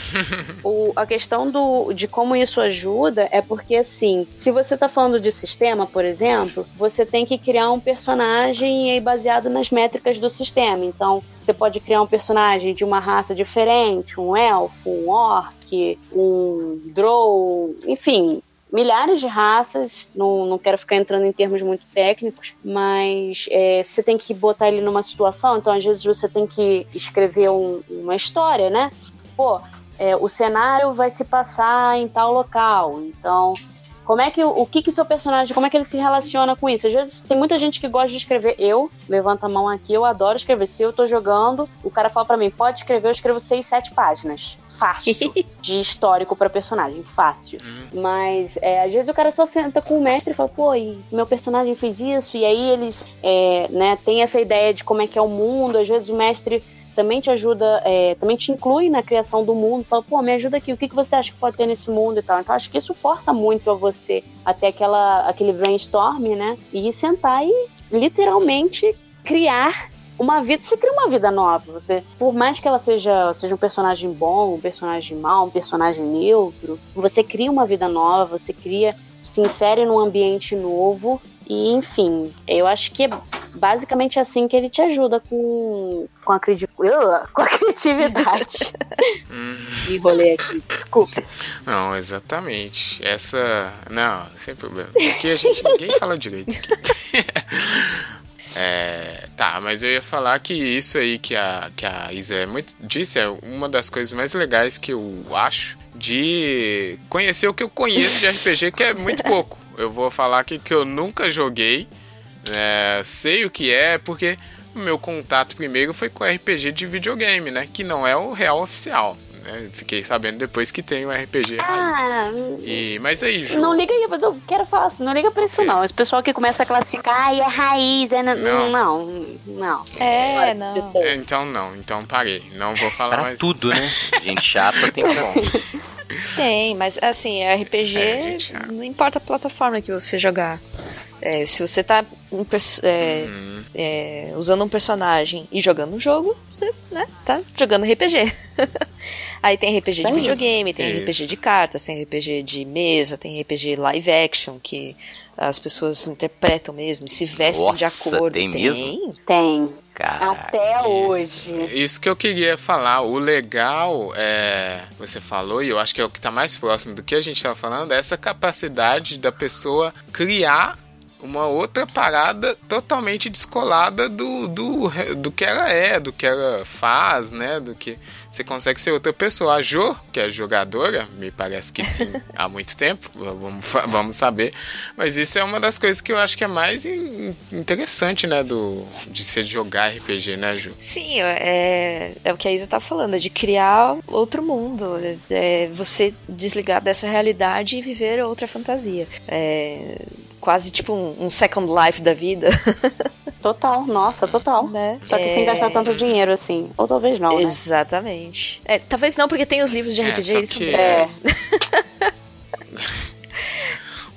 o- a questão do, de como isso ajuda é porque, assim, se você tá falando de sistema, por exemplo, você tem que criar um personagem baseado nas métricas do sistema. Então, você pode criar um personagem de uma raça diferente, um elfo, um orc, um drow, enfim. Milhares de raças, não, não quero ficar entrando em termos muito técnicos, mas é, você tem que botar ele numa situação, então às vezes você tem que escrever um- uma história, né? Pô, é, o cenário vai se passar em tal local. Então, como é que o, que que seu personagem, como é que ele se relaciona com isso? Às vezes tem muita gente que gosta de escrever. Eu, levanta a mão aqui, eu adoro escrever. Se eu tô jogando, o cara fala pra mim, pode escrever, eu escrevo seis, sete páginas. Fácil. <laughs> de histórico pra personagem, fácil. Mas é, às vezes o cara só senta com o mestre e fala, pô, e meu personagem fez isso, e aí eles é, né, tem essa ideia de como é que é o mundo, às vezes o mestre também te ajuda, é, também te inclui na criação do mundo, fala, pô, me ajuda aqui, o que, que você acha que pode ter nesse mundo e tal. Então acho que isso força muito a você até aquela, aquele brainstorm, né? E sentar e literalmente criar uma vida, você cria uma vida nova. Você, por mais que ela seja, seja um personagem bom, um personagem mau, um personagem neutro, você cria uma vida nova, você cria, se insere num ambiente novo e, enfim, eu acho que é basicamente assim que ele te ajuda com, com, a, Ugh, <laughs> com a criatividade. <laughs> Me enrolei aqui, desculpa. Não, exatamente. Essa. Não, sem problema. Aqui a gente ninguém fala direito. <laughs> É, tá, mas eu ia falar que isso aí que a, que a Isa é muito, disse é uma das coisas mais legais que eu acho de conhecer o que eu conheço de RPG, que é muito <laughs> pouco. Eu vou falar aqui que eu nunca joguei, é, sei o que é, porque o meu contato primeiro foi com RPG de videogame, né? Que não é o real oficial. Né? Fiquei sabendo depois que tem o RPG raiz. Ah, E, mas aí, Ju, não liga aí, eu não quero falar assim, não liga pra isso não. Esse pessoal que começa a classificar, ai, é raiz, é... Não. Não, não. É, não. É, então não, então parei. Não vou falar Pra mais. tudo, né? Gente chata tem bom. <laughs> Tem, mas assim, RPG, É, é. não importa a plataforma que você jogar. É, se você tá um é, Hum, é, usando um personagem e jogando um jogo, você né, tá jogando RPG. <laughs> Aí tem RPG de videogame, tem Isso. RPG de cartas, tem RPG de mesa, tem RPG live action, que as pessoas interpretam mesmo, se vestem de Nossa, acordo. tem mesmo? Tem. Caraca. Até isso. hoje. Isso que eu queria falar. O legal é. Você falou, e eu acho que é o que tá mais próximo do que a gente tava falando, é essa capacidade da pessoa criar uma outra parada totalmente descolada do, do, do que ela é, do que ela faz, né? Do que você consegue ser outra pessoa. A Jo, que é jogadora, me parece que sim, <laughs> há muito tempo, vamos, vamos saber. Mas isso é uma das coisas que eu acho que é mais in- interessante, né? Do, de ser jogar RPG, né, Ju? Sim, é, é o que a Isa tá falando, é de criar outro mundo. É você desligar dessa realidade e viver outra fantasia. É quase tipo um, um second life da vida, <laughs> Total, nossa, total. né? Só que sem É, gastar tanto dinheiro assim. Ou talvez não, né? Exatamente. É, talvez não, porque tem os livros de É, RPG, só eles que-. É. <laughs>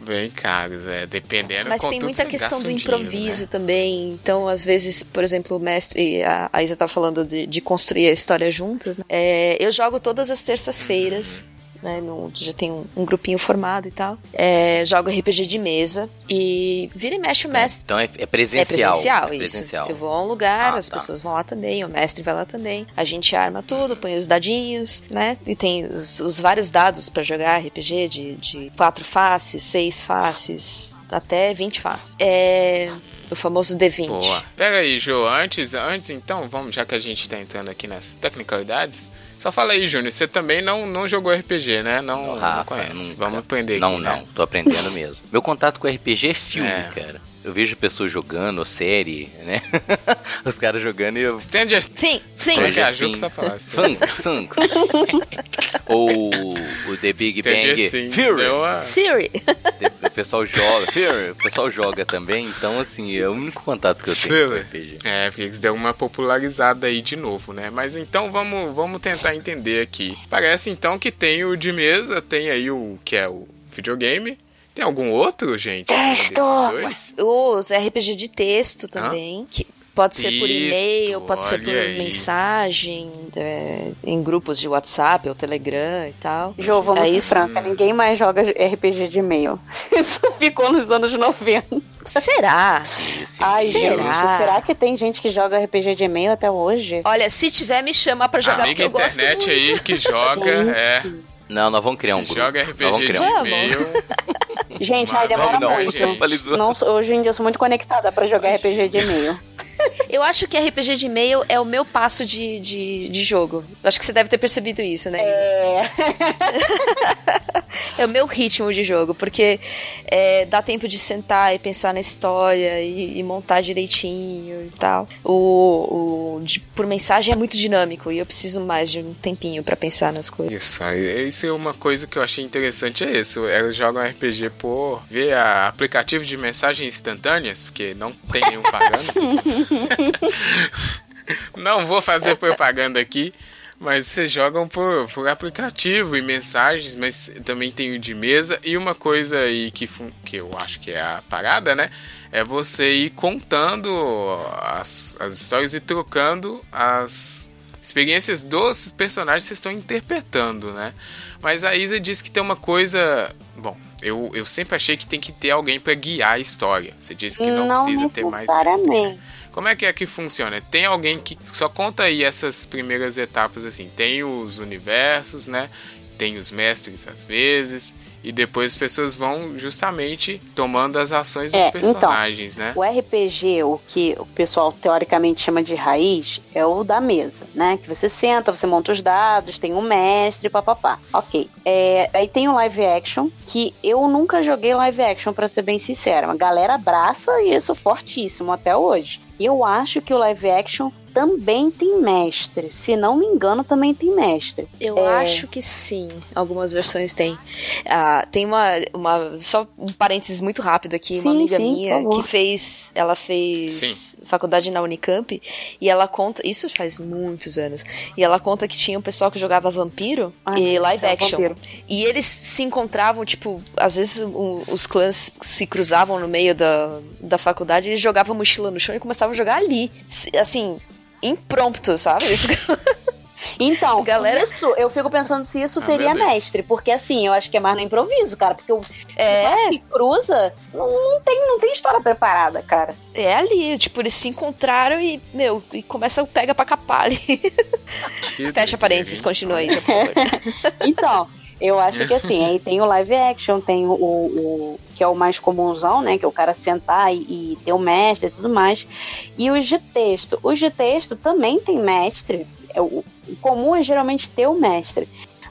Bem caros, é. Dependendo Mas tem muita questão do um dinheiro, improviso né? também. Então, às vezes, por exemplo, o mestre, a, a Isa tá falando de, de construir a história juntas. Né? É, eu jogo todas as terças-feiras. Né, no- já tem um, um grupinho formado e tal. É, jogo RPG de mesa e vira e mexe o mestre. Então é, é É presencial. presencial, é isso. presencial. Eu vou a um lugar, Ah, as tá. pessoas vão lá também, o mestre vai lá também. A gente arma tudo, põe os dadinhos, né? E tem os, os vários dados pra jogar RPG de, de quatro faces, seis faces, até 20 faces. É. O famoso D20. Boa. Pera aí, Jô, antes, antes então, vamos, já que a gente tá entrando aqui nas tecnicalidades, só fala aí, Júnior, você também não, não jogou RPG, né? Não, não Rafa, conhece. nunca. Vamos aprender Não, aqui, não, né? tô aprendendo mesmo. Meu contato com RPG é filme, É. cara. Eu vejo pessoas jogando, série, né? <laughs> Os caras jogando e eu. Stranger Sim, sim. Como é que é a Ju que só fala? Funks, funks. <laughs> Ou o The Big Stranger Bang Things Theory. deu a- Theory. O pessoal joga, Theory, o pessoal joga também, então assim, é o único contato que eu tenho com Theory. RPG. É, porque eles deram uma popularizada aí de novo, né? Mas então vamos, vamos tentar entender aqui. Parece então que tem o de mesa, tem aí o que é o videogame. Tem algum outro, gente? dois? Os RPG de texto também, que pode ser por Texto, e-mail, pode ser por aí. mensagem, é, em grupos de WhatsApp ou Telegram e tal. Jô, vamos É ser isso. franca, ninguém mais joga RPG de e-mail. <laughs> Isso ficou nos anos 90. Será? Ai, Será? gente, será que tem gente que joga RPG de e-mail até hoje? Olha, se tiver, me chama pra jogar, porque Amiga eu gosto internet muito. aí que joga, é, Não, nós vamos criar um grupo. joga Nós vamos RPG de um e-mail. <laughs> Gente, Mas ai, demora não, não, muito. Não, sou- hoje em dia eu sou muito conectada pra jogar RPG de e-mail. Eu acho que RPG de e-mail é o meu passo de, de, de jogo. Eu acho que você deve ter percebido isso, né? É. <laughs> É o meu ritmo de jogo, porque é, dá tempo de sentar e pensar na história e, e montar direitinho e tal. O, o de- por mensagem é muito dinâmico e eu preciso mais de um tempinho pra pensar nas coisas. Isso, isso é uma coisa que eu achei interessante, é isso. Elas jogam RPG por ver a aplicativo de mensagens instantâneas, porque não tem nenhum pagando. <laughs> <laughs> não vou fazer propaganda aqui, mas vocês jogam por, por aplicativo e mensagens, mas também tem o de mesa. E uma coisa aí que, que eu acho que é a parada, né? É você ir contando as, as histórias e trocando as experiências dos personagens que vocês estão interpretando, né? Mas a Isa disse que tem uma coisa. Bom, eu, eu sempre achei que tem que ter alguém para guiar a história. Você disse que não, Não precisa ter mais mestre. Como é que é que funciona? Tem alguém que só conta aí essas primeiras etapas assim. Tem os universos, né? Tem os mestres às vezes. E depois as pessoas vão justamente tomando as ações dos É, então, personagens, né? O RPG, o que o pessoal teoricamente chama de raiz, é o da mesa, né? Que você senta, você monta os dados, tem um mestre, papapá. Ok. É, aí tem o live action, que eu nunca joguei live action, pra ser bem sincera. A galera abraça isso fortíssimo até hoje. E eu acho que o live action também tem mestre. Se não me engano, também tem mestre. Eu É. acho que sim. Algumas versões tem. Ah, tem uma, uma. Só um parênteses muito rápido aqui. uma Sim, amiga sim, minha que fez. Ela fez faculdade na Unicamp. E ela conta. Isso faz muitos anos. E ela conta que tinha um pessoal que jogava vampiro Ai, e meu live Deus, action. vampiro. E eles se encontravam, tipo, às vezes o- os clãs se cruzavam no meio da, da faculdade, eles jogavam a mochila no chão e começavam a jogar ali. Assim, impromptu, sabe? Isso- Então, <laughs> Galera- isso, eu fico pensando se isso Ah, teria mestre. Porque assim, eu acho que é mais no improviso, cara. Porque o É. se cruza, não, não tem, não tem história preparada, cara. É ali, tipo, eles se encontraram e, meu, e começa o pega pra capar ali. Que <laughs> Fecha parênteses, continua aí, por favor. <laughs> Então, eu acho que assim, aí tem o live action, tem o, o- que é o mais comunzão, né? Que é o cara sentar e, e ter o mestre e tudo mais. E os de texto. Os de texto também tem mestre. É, o comum é geralmente ter o mestre.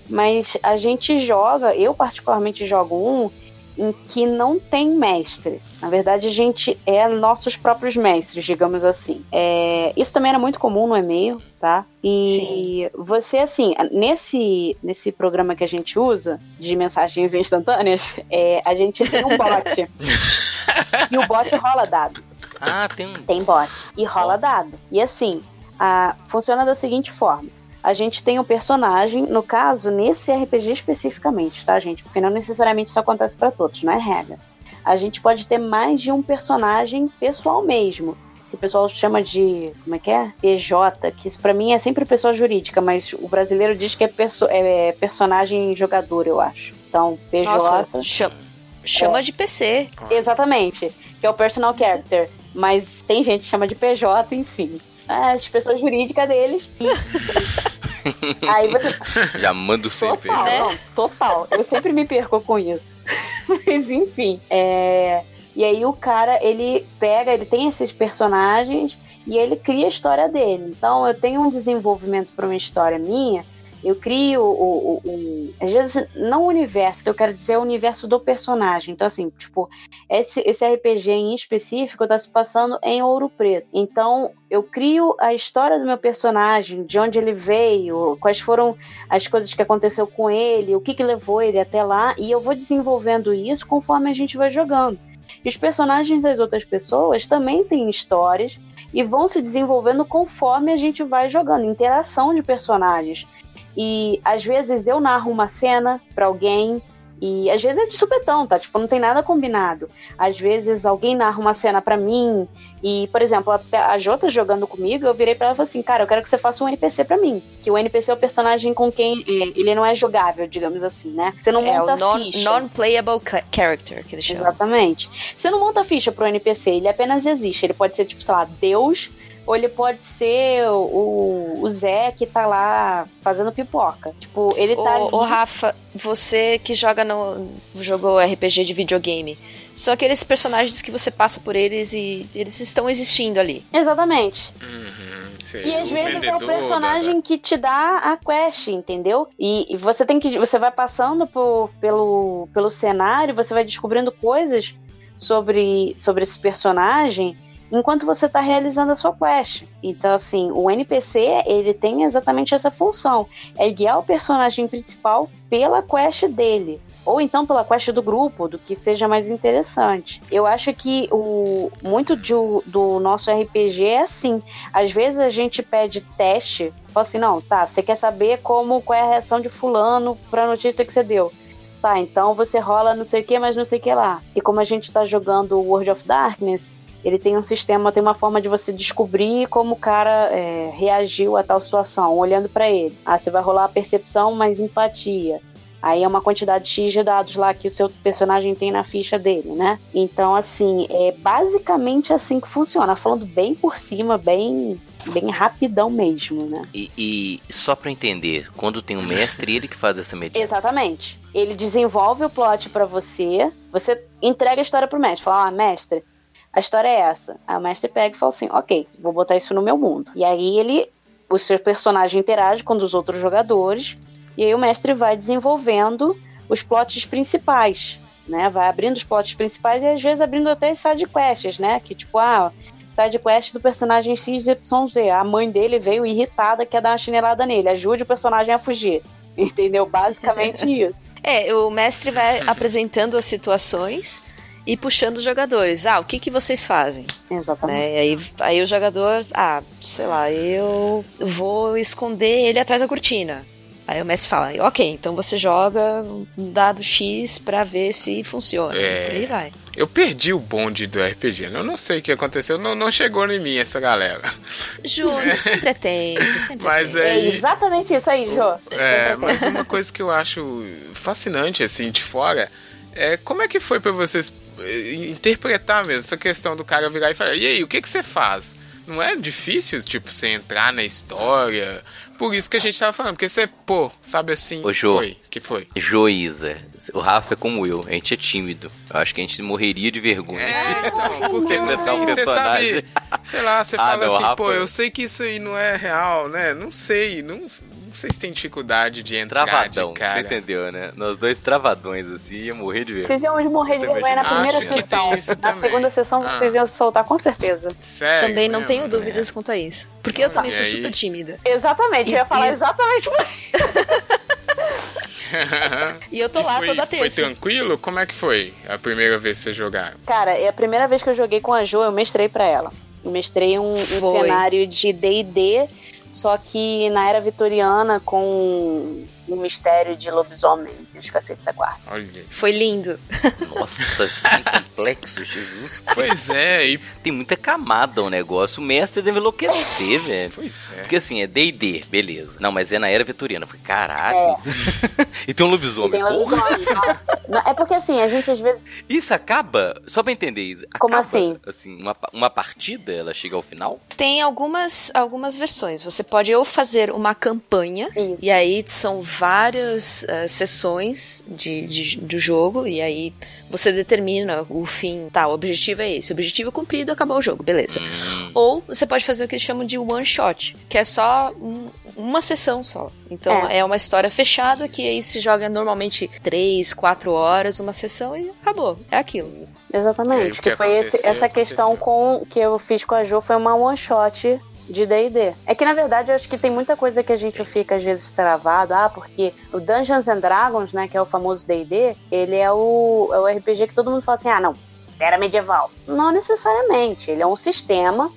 Mas a gente joga, eu particularmente jogo um em que não tem mestre. Na verdade, a gente é nossos próprios mestres, digamos assim. É, isso também era muito comum no e-mail, tá? E você, assim, nesse, nesse programa que a gente usa, de mensagens instantâneas, é, a gente tem um bot. <laughs> e o bot rola dado. Ah, tem um. Tem bot. E rola dado. E assim, a, funciona da seguinte forma. A gente tem um personagem, no caso, nesse RPG especificamente, tá, gente? Porque não necessariamente isso acontece pra todos, não é regra. a gente pode ter mais de um personagem pessoal mesmo. Que o pessoal chama de. Como é que é? PJ, que isso pra mim é sempre pessoa jurídica, mas o brasileiro diz que é, perso é personagem jogador, eu acho. Então, PJ. Nossa, chama, chama de PC. Exatamente. Que é o personal character. Mas tem gente que chama de PJ, enfim. É, as pessoas jurídicas deles. <laughs> Aí você. Já manda o Total, não, total. Eu sempre me perco com isso. <laughs> Mas enfim. É... E aí o cara, ele pega, ele tem esses personagens e ele cria a história dele. Então eu tenho um desenvolvimento para uma história minha. Eu crio o, o, o- Às vezes, não o universo, que eu quero dizer é o universo do personagem. Então, assim, tipo, esse, esse RPG em específico tá se passando em Ouro Preto. Então, eu crio a história do meu personagem, de onde ele veio, quais foram as coisas que aconteceu com ele, o que, que levou ele até lá, e eu vou desenvolvendo isso conforme a gente vai jogando. E os personagens das outras pessoas também têm histórias e vão se desenvolvendo conforme a gente vai jogando, interação de personagens. E às vezes eu narro uma cena pra alguém e às vezes é de supetão, tá? Tipo, não tem nada combinado. Às vezes alguém narra uma cena pra mim e, por exemplo, a, a Jota jogando comigo, eu virei pra ela e falei assim, cara, eu quero que você faça um NPC pra mim. Que o NPC é o personagem com quem é, ele não é jogável, digamos assim, né? Você não É monta o non- ficha. non-playable character que eles chamam. Exatamente. Você não monta ficha pro NPC, ele apenas existe. Ele pode ser, tipo, sei lá, Deus, ou ele pode ser o, o Zé que tá lá fazendo pipoca. Tipo, ele tá ali. Ô, ô, Rafa, você que joga no. jogou RPG de videogame. São aqueles personagens que você passa por eles e eles estão existindo ali. Exatamente. Uhum, E às vezes é o personagem que te dá a quest, entendeu? E, e você tem que. Você vai passando por- pelo, pelo cenário, você vai descobrindo coisas sobre, sobre esse personagem enquanto você está realizando a sua quest. Então, assim, o NPC, ele tem exatamente essa função. É guiar o personagem principal pela quest dele. Ou então pela quest do grupo, do que seja mais interessante. Eu acho que o muito de- do nosso RPG é assim. Às vezes a gente pede teste, fala assim, não, tá, você quer saber como, qual é a reação de fulano pra notícia que você deu. Tá, então você rola não sei o que, mas não sei o que lá. E como a gente tá jogando World of Darkness, ele tem um sistema, tem uma forma de você descobrir como o cara é, reagiu a tal situação, olhando pra ele. Ah, você vai rolar a percepção mais empatia. Aí é uma quantidade X de dados lá que o seu personagem tem na ficha dele, né? Então, assim, é basicamente assim que funciona. Falando bem por cima, bem, bem rapidão mesmo, né? E, e só pra entender, quando tem um mestre, ele que faz essa medição. Exatamente. Ele desenvolve o plot pra você, você entrega a história pro mestre. Fala, ah, mestre, a história é essa. O mestre pega e fala assim, ok, vou botar isso no meu mundo. E aí ele, o seu personagem interage com os outros jogadores, e aí o mestre vai desenvolvendo os plots principais, né? Vai abrindo os plots principais e às vezes abrindo até as side quests, né? Que tipo, ah, side quest do personagem XYZ. A mãe dele veio irritada, quer dar uma chinelada nele. Ajude o personagem a fugir. <laughs> Entendeu? Basicamente <laughs> isso. É, o mestre vai apresentando as situações e puxando os jogadores. Ah, o que, que vocês fazem? Exatamente. Né? Aí, aí o jogador, ah, sei lá, eu vou esconder ele atrás da cortina. Aí o mestre fala, ok, então você joga um dado X pra ver se funciona. É. Aí vai. Eu perdi o bonde do RPG. Eu não sei o que aconteceu. Não, não chegou em mim essa galera. Júnior, sempre é tempo, sempre Mas é tempo. É aí. exatamente isso aí, Jô. É, mas uma coisa que eu acho fascinante, assim, de fora, é como é que foi pra vocês interpretar mesmo essa questão do cara virar e falar, e aí, o que que você faz? Não é difícil, tipo, você entrar na história? Por isso que a gente tava falando, porque você, pô, sabe assim... Ô, Jô. Oi, que foi? Joísa, o Rafa é como eu, a gente é tímido. Eu acho que a gente morreria de vergonha. É, então, porque <laughs> não um tem, você personagem. sabe, sei lá, você Ah, fala não, assim, Rafa- pô, eu sei que isso aí não é real, né? Não sei, não, sei se tem dificuldade de entrar Travadão, de você cara. entendeu, né? Nós dois travadões, assim, ia morrer de vergonha. Vocês iam morrer de vergonha na Acho primeira que tem sessão. isso Na também. segunda sessão Ah. vocês iam soltar com certeza. Sério Também não mesmo, tenho né? dúvidas quanto a isso. Porque eu também E sou aí? super tímida. Exatamente, eu ia E- falar e- exatamente por <laughs> E eu tô E lá foi, toda Foi terça. tranquilo? Como é que foi a primeira vez que vocês jogaram? Cara, é a primeira vez que eu joguei com a Jo, eu mestrei pra ela. Eu mestrei um, um Foi. cenário de D&D, só que na era vitoriana com um mistério de lobisomem. Os cacetes é quarto. Olha. Foi lindo. Nossa, que complexo, Jesus. <laughs> Pois é, e. Tem muita camada o negócio. O mestre deve enlouquecer, velho. Pois é. Porque assim, é D&D, beleza. Não, mas é na era vitoriana. Porque, caralho. <laughs> e tem um lobisomem. Tem Porra, lobisomem, É porque assim, a gente às vezes. Isso acaba, só pra entender isso. Como acaba, assim? Assim, uma, uma partida, ela chega ao final? Tem algumas, algumas versões. Você pode ou fazer uma campanha, Isso. e aí são várias eh, sessões de, de- do jogo, e aí você determina o fim. Tá, o objetivo é esse. O objetivo cumprido, acabou o jogo, beleza. Hum, Ou você pode fazer o que eles chamam de one shot, que é só um- uma sessão só. Então é. uma história fechada que aí se joga normalmente três, quatro horas, uma sessão e acabou. É aquilo. É, Exatamente. o que que foi esse- aconteceu, essa questão com que eu fiz com a Jo foi uma one shot de D&D. É que na verdade eu acho que tem muita coisa que a gente fica às vezes travado, ah, porque o Dungeons and Dragons, né, que é o famoso D&D, ele é o, é o RPG que todo mundo fala assim, ah, não, era medieval. Não necessariamente, ele é um sistema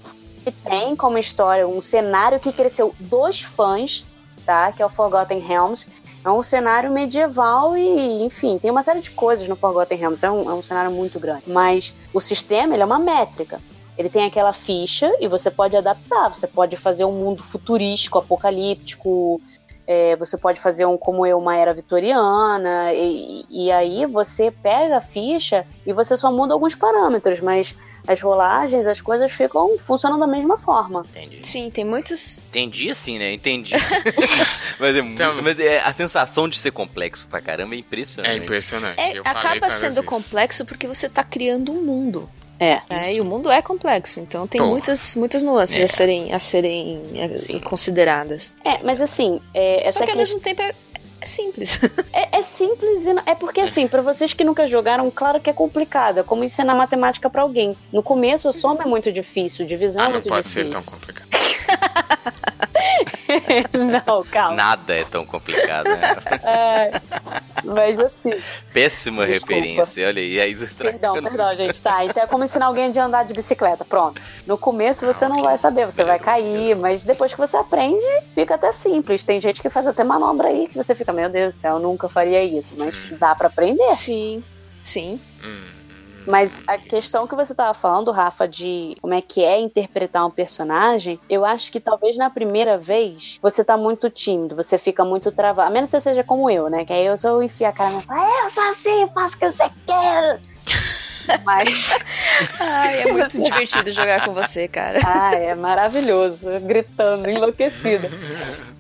que tem como história um cenário que cresceu dos fãs, tá, que é o Forgotten Realms, é um cenário medieval e, enfim, tem uma série de coisas no Forgotten Realms. É um, é um cenário muito grande. Mas o sistema, ele é uma métrica. Ele tem aquela ficha e você pode adaptar. Você pode fazer um mundo futurístico, apocalíptico. é, você pode fazer um, como eu, uma era vitoriana. E, e aí você pega a ficha e você só muda alguns parâmetros. Mas as rolagens, as coisas ficam funcionam da mesma forma. entendi. Sim, tem muitos. Entendi assim, né? Entendi. <laughs> mas é muito, Então- mas é, a sensação de ser complexo pra caramba é É impressionante. impressionante. É, Eu falei acaba sendo vezes. complexo porque você tá criando um mundo. É. né? E o mundo é complexo, então tem Porra. muitas, muitas nuances É. a serem, a serem é, Sim. consideradas. É, mas assim, é, essa Só que ao questão. mesmo tempo é, é simples. <laughs> É, é simples e não- é porque assim, pra vocês que nunca jogaram, claro que é complicado. É como ensinar matemática pra alguém. No começo, a soma é muito difícil, divisão Ah, é não muito pode ser difícil. tão complicado. <laughs> <laughs> não, calma. Nada é tão complicado, né? É, mas assim, Péssima Desculpa. referência. Olha aí, a Isa perdão, perdão, gente. Tá, então é como ensinar alguém a andar de bicicleta. Pronto. No começo você não ok. vai saber, você vai cair, mas depois que você aprende, fica até simples. Tem gente que faz até manobra aí que você fica, meu Deus do céu, eu nunca faria isso, mas dá pra aprender. Sim, sim. Hum, Mas a questão que você tava falando, Rafa, de como é que é interpretar um personagem, eu acho que talvez na primeira vez você tá muito tímido, você fica muito travado. A menos que você seja como eu, né? Que aí eu só enfio a cara e falo, eu sou assim, faço o que você quer. Mas, <laughs> Ai, é muito <laughs> divertido jogar com você, cara. ah, é maravilhoso, gritando, enlouquecida.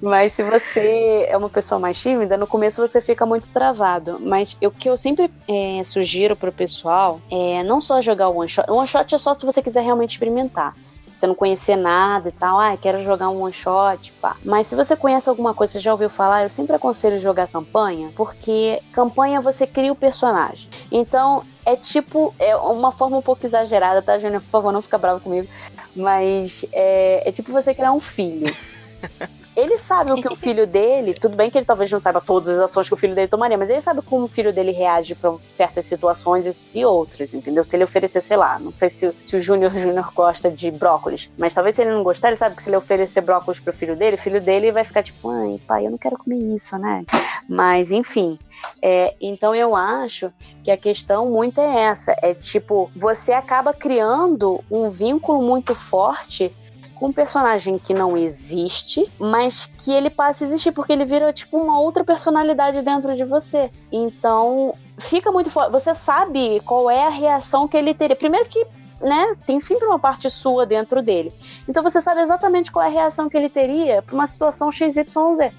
Mas se você é uma pessoa mais tímida, no começo você fica muito travado. Mas o que eu sempre é, sugiro pro pessoal é não só jogar o one shot. O one shot é só se você quiser realmente experimentar. Você não conhecer nada e tal, ah, quero jogar um one shot, pá. Mas se você conhece alguma coisa, você já ouviu falar, eu sempre aconselho jogar campanha, porque campanha você cria o personagem. Então, é tipo, é uma forma um pouco exagerada, tá, Júnior? Por favor, não fica bravo comigo. Mas é, é tipo você criar um filho. <laughs> Ele sabe o que o filho dele, tudo bem que ele talvez não saiba todas as ações que o filho dele tomaria, mas ele sabe como o filho dele reage para certas situações e outras, entendeu? Se ele oferecer, sei lá, não sei se, se o Júnior <laughs> Júnior gosta de brócolis, mas talvez se ele não gostar, ele sabe que se ele oferecer brócolis pro filho dele, o filho dele vai ficar tipo, ai, pai, eu não quero comer isso, né? Mas, enfim. É, então eu acho que a questão muito é essa. É tipo, você acaba criando um vínculo muito forte com um personagem que não existe, mas que ele passa a existir, porque ele vira tipo uma outra personalidade dentro de você. Então, fica muito forte. Você sabe qual é a reação que ele teria. Primeiro que. Né, tem sempre uma parte sua dentro dele. Então você sabe exatamente qual é a reação que ele teria para uma situação XYZ.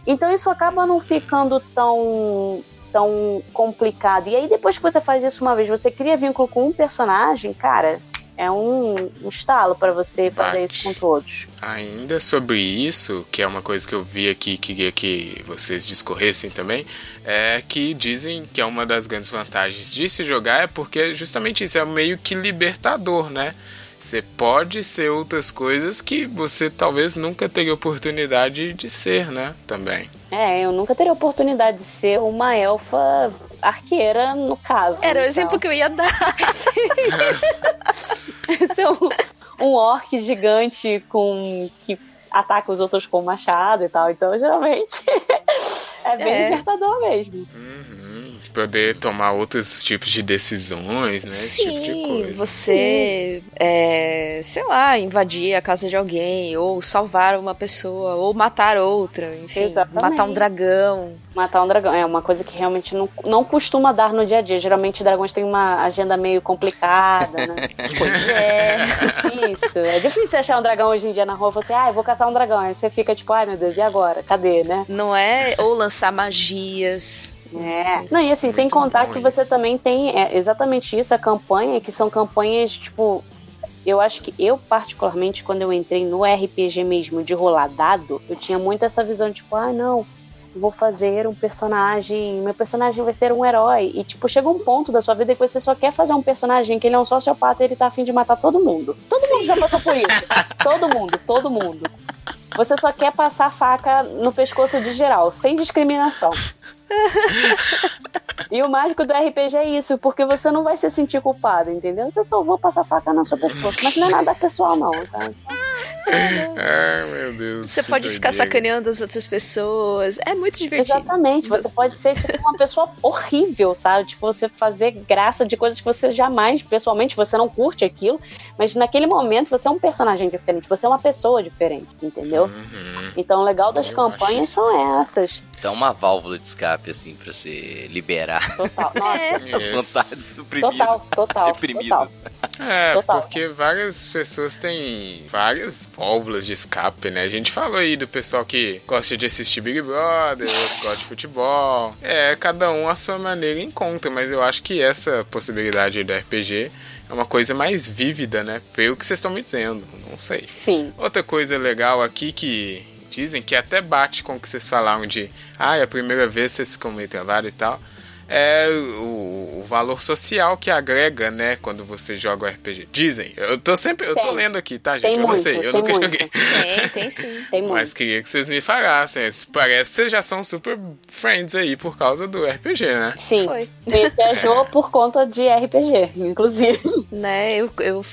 Então isso acaba não ficando tão tão complicado. E aí, depois que você faz isso uma vez, você cria vínculo com um personagem, cara, é um, um estalo para você fazer Bate. isso com todos. Ainda sobre isso, que é uma coisa que eu vi aqui que queria que vocês discorressem também, é que dizem que é uma das grandes vantagens de se jogar é porque justamente isso é meio que libertador, né? Você pode ser outras coisas que você talvez nunca teria oportunidade de ser, né? Também. É, eu nunca teria oportunidade de ser uma elfa arqueira, no caso. Era o então. exemplo que eu ia dar. <laughs> ser um, um orc gigante com que ataca os outros com machado e tal. Então, geralmente, <laughs> é bem É. libertador mesmo. Uhum. Poder tomar outros tipos de decisões, né? Esse Sim, tipo de coisa. você, é, sei lá, invadir a casa de alguém, ou salvar uma pessoa, ou matar outra, enfim, Exatamente. matar um dragão. Matar um dragão é uma coisa que realmente não, não costuma dar no dia a dia. Geralmente dragões têm uma agenda meio complicada, né? <laughs> Pois é. Isso. É difícil achar um dragão hoje em dia na rua e falar assim, ah, eu vou caçar um dragão. Aí você fica tipo, ai meu Deus, e agora? Cadê, né? Não é? Ou lançar magias. É. Não, e assim, sem Muito contar bom que isso. você também tem é, exatamente isso, a campanha, que são campanhas, tipo. Eu acho que eu, particularmente, quando eu entrei no RPG mesmo de rolar dado, eu tinha muito essa visão, tipo, ah, não, vou fazer um personagem, meu personagem vai ser um herói. E, tipo, chega um ponto da sua vida que você só quer fazer um personagem que ele é um sociopata e ele tá afim de matar todo mundo. Todo mundo já passou por isso. <laughs> todo mundo, todo mundo. Você só quer passar a faca no pescoço de geral, sem discriminação. <laughs> E o mágico do RPG é isso, porque você não vai se sentir culpado, entendeu? Você só vou passar faca no seu pescoço, mas não é nada pessoal, não. Tá? <laughs> Ai, meu Deus. Você pode ficar doideira. sacaneando as outras pessoas. É muito divertido. Exatamente, você pode ser tipo, uma pessoa horrível, sabe? Tipo, você fazer graça de coisas que você jamais, pessoalmente, você não curte aquilo, mas naquele momento você é um personagem diferente, você é uma pessoa diferente, entendeu? Uhum. Então o legal das Eu campanhas acho são essas. Então, uma válvula de escape, assim, pra você liberar Total. <laughs> Nossa, É. a vontade suprimida. total, total, Reprimida. total. É, Total. porque várias pessoas têm várias válvulas de escape, né? A gente falou aí do pessoal que gosta de assistir Big Brother, outros gostam de futebol. É, cada um à sua maneira encontra, mas eu acho que essa possibilidade do RPG é uma coisa mais vívida, né? Pelo que vocês estão me dizendo, não sei. Sim. Outra coisa legal aqui que dizem que até bate com o que vocês falaram de ah, é a primeira vez que vocês se comentaram e tal. É o, o valor social que agrega, né, quando você joga o RPG. Dizem. Eu tô sempre. Eu tô Tem. lendo aqui, tá, gente? Tem eu não muito, sei, eu nunca muito. joguei. Tem, tem sim. <laughs> Tem muito. Mas queria que vocês me falassem. Parece que vocês já são super friends aí por causa do RPG, né? Sim. Foi. Conheci a Jo por conta de RPG, inclusive. Né, eu, eu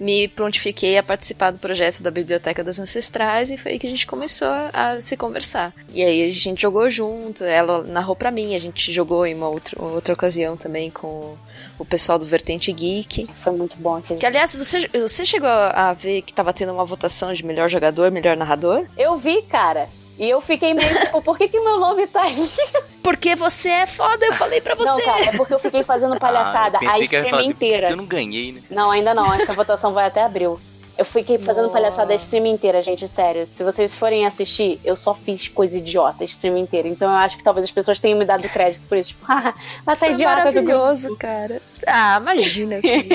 me prontifiquei a participar do projeto da Biblioteca das Ancestrais e foi aí que a gente começou a, a se conversar. E aí a gente jogou junto, ela narrou pra mim, a gente jogou em uma outra, outra ocasião também com o pessoal do Vertente Geek. Foi muito bom aquele. Que, aliás, você, você chegou a ver que tava tendo uma votação de melhor jogador, melhor narrador? Eu vi, cara. E eu fiquei meio tipo, por que, que meu nome tá aí? <laughs> Porque você é foda, eu falei pra você. Não, cara, é porque eu fiquei fazendo palhaçada Ah, a stream assim, inteira. Eu não ganhei, né? Não, ainda não. Acho que a votação vai até abril. Eu fiquei fazendo Nossa. palhaçada a stream inteira, gente, sério. Se vocês forem assistir, eu só fiz coisa idiota a stream inteira. Então eu acho que talvez as pessoas tenham me dado crédito por isso. Tipo, <laughs> ah, ela tá Foi idiota do grupo. maravilhoso, cara. Ah, imagina assim.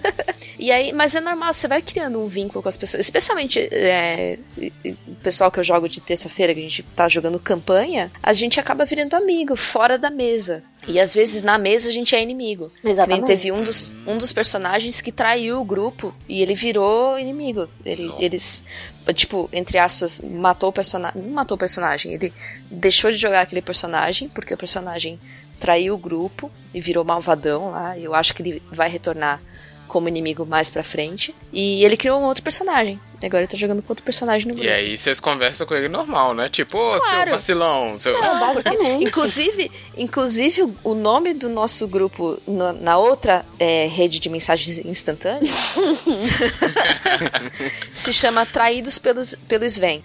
<laughs> e aí, mas é normal, você vai criando um vínculo com as pessoas, especialmente é, o pessoal que eu jogo de terça-feira, que a gente tá jogando campanha, a gente acaba virando amigo, fora da mesa. E às vezes na mesa a gente é inimigo. Que Nem Exatamente. teve um dos, um dos personagens que traiu o grupo e ele virou inimigo. Ele, eles, tipo, entre aspas, matou o personagem. Não matou o personagem, ele deixou de jogar aquele personagem porque o personagem traiu o grupo e virou malvadão lá. E eu acho que ele vai retornar como inimigo mais pra frente. E ele criou um outro personagem. E agora ele tá jogando com outro personagem no grupo. E aí vocês conversam com ele normal, né? Tipo, ô, seu Claro. vacilão. Seu... Não, porque, inclusive, inclusive o- o nome do nosso grupo na, na outra é, rede de mensagens instantâneas <laughs> se chama Traídos pelos, pelo Sven.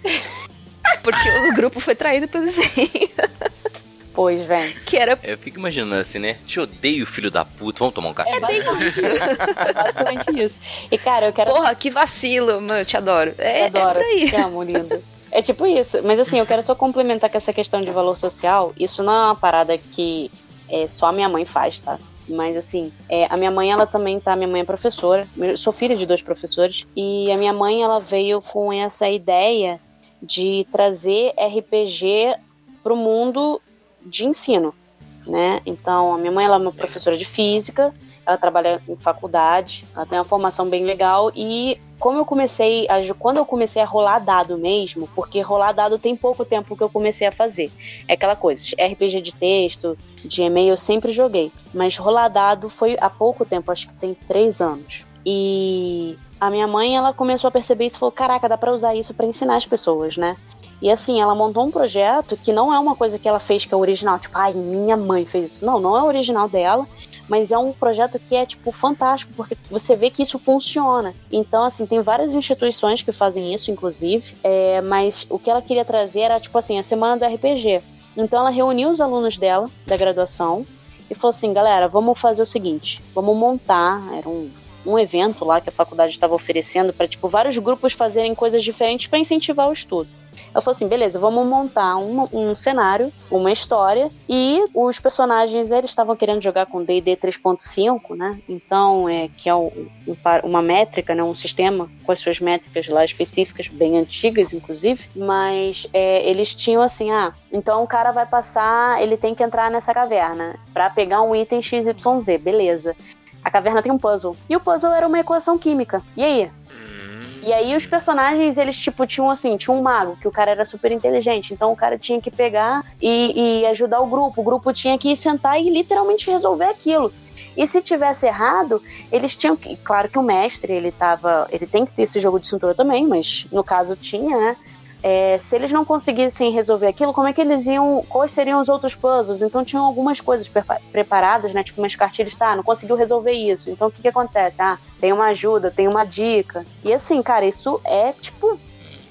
Porque o grupo foi traído pelo Sven. Pois, vem. Que era Eu fico imaginando assim, né? Te odeio, filho da puta. Vamos tomar um café. É bem basicamente isso. É <laughs> basicamente isso. E, cara, eu quero Porra, que vacilo, mano, eu te adoro. É, Eu adoro. é por aí. Te amo, lindo. É tipo isso. Mas assim, eu quero só complementar com essa questão de valor social. Isso não é uma parada que é, só a minha mãe faz, tá? Mas assim, é, a minha mãe, ela também tá. Minha mãe é professora. Eu sou filha de dois professores. E a minha mãe, ela veio com essa ideia de trazer RPG pro mundo de ensino, né? Então, a minha mãe, ela é uma professora de física. Ela trabalha em faculdade. Ela tem uma formação bem legal. E como eu comecei, a, quando eu comecei a rolar dado mesmo, porque rolar dado tem pouco tempo que eu comecei a fazer. É aquela coisa, RPG de texto, de e-mail eu sempre joguei. Mas rolar dado foi há pouco tempo, acho que tem três anos. E a minha mãe, ela começou a perceber isso e falou: caraca, dá pra usar isso pra ensinar as pessoas, né? E assim, ela montou um projeto que não é uma coisa que ela fez que é original, tipo, ai, minha mãe fez isso. Não, não é original dela, mas é um projeto que é, tipo, fantástico, porque você vê que isso funciona. Então, assim, tem várias instituições que fazem isso, inclusive, é, mas o que ela queria trazer era, tipo assim, a semana do RPG. Então, ela reuniu os alunos dela, da graduação, e falou assim: galera, vamos fazer o seguinte, vamos montar. Era um, um evento lá que a faculdade estava oferecendo para tipo vários grupos fazerem coisas diferentes para incentivar o estudo. Eu falei assim, beleza, vamos montar um, um cenário, uma história, e os personagens, eles estavam querendo jogar com D&D 3.5, né? Então, é, que é um, um, uma métrica, né? Um sistema com as suas métricas lá específicas, bem antigas, inclusive, mas é, eles tinham assim, ah, então o cara vai passar, ele tem que entrar nessa caverna para pegar um item XYZ, beleza. A caverna tem um puzzle. E o puzzle era uma equação química. E aí? E aí os personagens, eles, tipo, tinham assim, tinha um mago, que o cara era super inteligente. Então o cara tinha que pegar e, e ajudar o grupo. O grupo tinha que sentar e literalmente resolver aquilo. E se tivesse errado, eles tinham que. Claro que o mestre, ele tava. Ele tem que ter esse jogo de cintura também, mas no caso tinha, né? É, se eles não conseguissem resolver aquilo, como é que eles iam. Quais seriam os outros puzzles? Então tinham algumas coisas preparadas, né? Tipo umas cartilhas, tá, não conseguiu resolver isso. Então o que, que acontece? Ah, tem uma ajuda, tem uma dica. E assim, cara, isso é, tipo,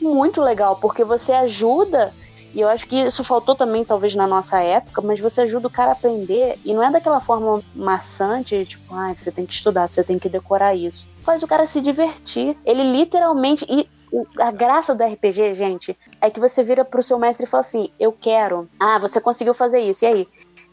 muito legal, porque você ajuda. E eu acho que isso faltou também, talvez, na nossa época, mas você ajuda o cara a aprender. E não é daquela forma maçante, tipo, ah, você tem que estudar, você tem que decorar isso. Faz o cara se divertir. Ele literalmente. E a graça do RPG, gente, é que você vira pro seu mestre e fala assim: Eu quero. Ah, você conseguiu fazer isso. E aí?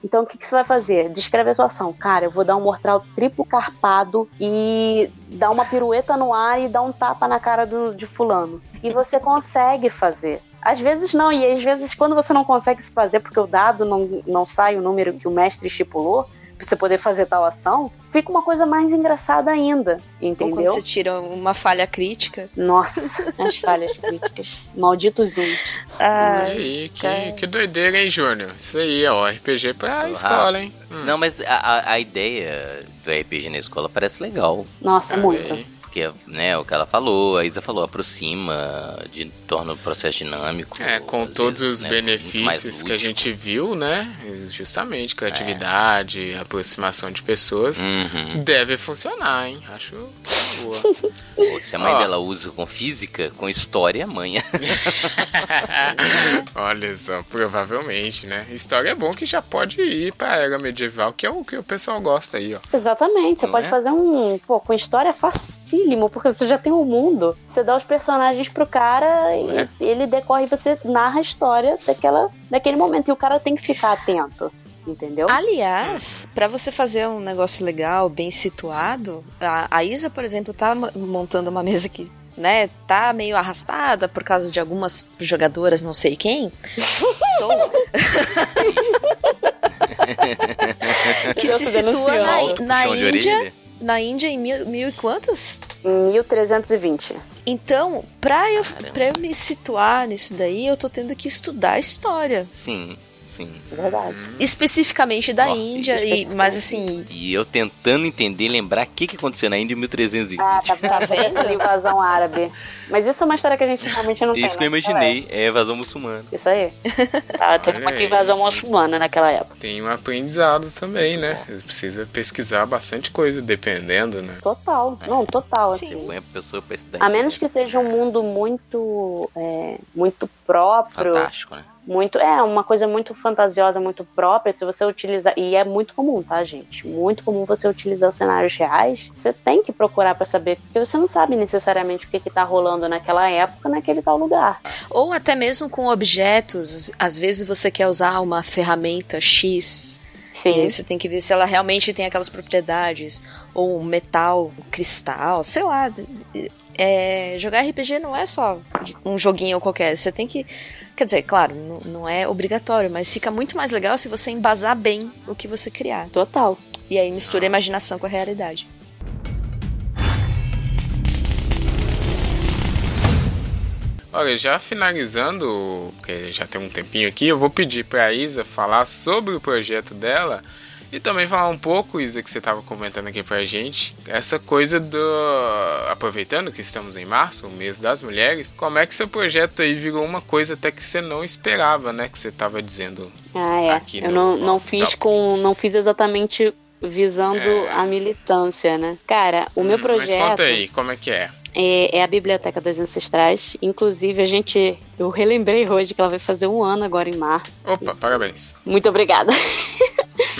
Então o que, que você vai fazer? Descreve a sua ação. Cara, eu vou dar um mortal triplo carpado e dar uma pirueta no ar e dar um tapa na cara do, de fulano. E você consegue fazer. Às vezes não, e às vezes quando você não consegue se fazer porque o dado não, não sai o número que o mestre estipulou, você poder fazer tal ação, fica uma coisa mais engraçada ainda, entendeu? Ou quando você tira uma falha crítica. Nossa, <laughs> as falhas críticas. Malditos uns. Ah, aí, que, que doideira, hein, Júnior? Isso aí, ó, RPG pra ah, escola, hein? Hum. Não, mas a, a ideia do RPG na escola parece legal. Nossa, muito. É porque, né, o que ela falou, a Isa falou, aproxima, de, torna o processo dinâmico. É, com todos vezes, os né, benefícios que a gente viu, né, justamente, criatividade, é. aproximação de pessoas, uhum. deve funcionar, hein, acho boa. <laughs> Se a mãe Ó. dela usa com física, com história, é mãe. <laughs> Olha só, provavelmente, né, história é bom que já pode ir pra era medieval, que é o que o pessoal gosta aí, ó. Exatamente, você Não pode é? fazer um, pô, com história fácil facílimo, porque você já tem o um mundo. Você dá os personagens pro cara e é. ele decorre e você narra a história daquela, daquele momento. E o cara tem que ficar atento. Entendeu? Aliás, para você fazer um negócio legal, bem situado, a, a Isa, por exemplo, tá montando uma mesa que né, tá meio arrastada por causa de algumas jogadoras, não sei quem. <laughs> Sou. que se situa na, na Índia na Índia em mil, mil e quantos? 1320. Então, pra eu, pra eu me situar nisso daí, eu tô tendo que estudar história. Sim. Sim. Verdade. Especificamente da oh, Índia, e, mas assim. E eu tentando entender, lembrar o que, que aconteceu na Índia em 1320. Ah, tá, tá vendo? <laughs> invasão árabe. Mas isso é uma história que a gente realmente não isso tem. Isso que eu imaginei, é invasão muçulmana. Isso aí. Tá, teve uma invasão muçulmana naquela época. Tem um aprendizado também, né? Precisa pesquisar bastante coisa, dependendo, né? Total. É. Não, total. Sim. Assim. Põe a pessoa pra estudar. A menos que seja um mundo muito, é, muito próprio. Fantástico, né? Muito é uma coisa muito fantasiosa, muito própria. Se você utilizar e é muito comum, tá, gente? Muito comum você utilizar cenários reais. Você tem que procurar para saber, porque você não sabe necessariamente o que, que tá rolando naquela época, naquele tal lugar. Ou até mesmo com objetos. Às vezes você quer usar uma ferramenta X. Sim. Você tem que ver se ela realmente tem aquelas propriedades. Ou um metal, um cristal, sei lá. É, jogar RPG não é só um joguinho qualquer. Você tem que Quer dizer, claro, não é obrigatório, mas fica muito mais legal se você embasar bem o que você criar. Total. E aí mistura a imaginação com a realidade. Olha, já finalizando, porque já tem um tempinho aqui, eu vou pedir para a Isa falar sobre o projeto dela E também falar um pouco, Isa, que você estava comentando aqui pra gente, essa coisa do. Aproveitando que estamos em março, o mês das mulheres, como é que seu projeto aí virou uma coisa até que você não esperava, né? Que você estava dizendo Ah, é. Aqui eu no- não, não fiz tá. com. Não fiz exatamente visando É. a militância, né? Cara, o meu Hum, projeto. Mas conta aí, como é que é? É, é a Biblioteca das Ancestrais. Inclusive, a gente. Eu relembrei hoje que ela vai fazer um ano agora em março. Opa, parabéns. Muito obrigada. <laughs>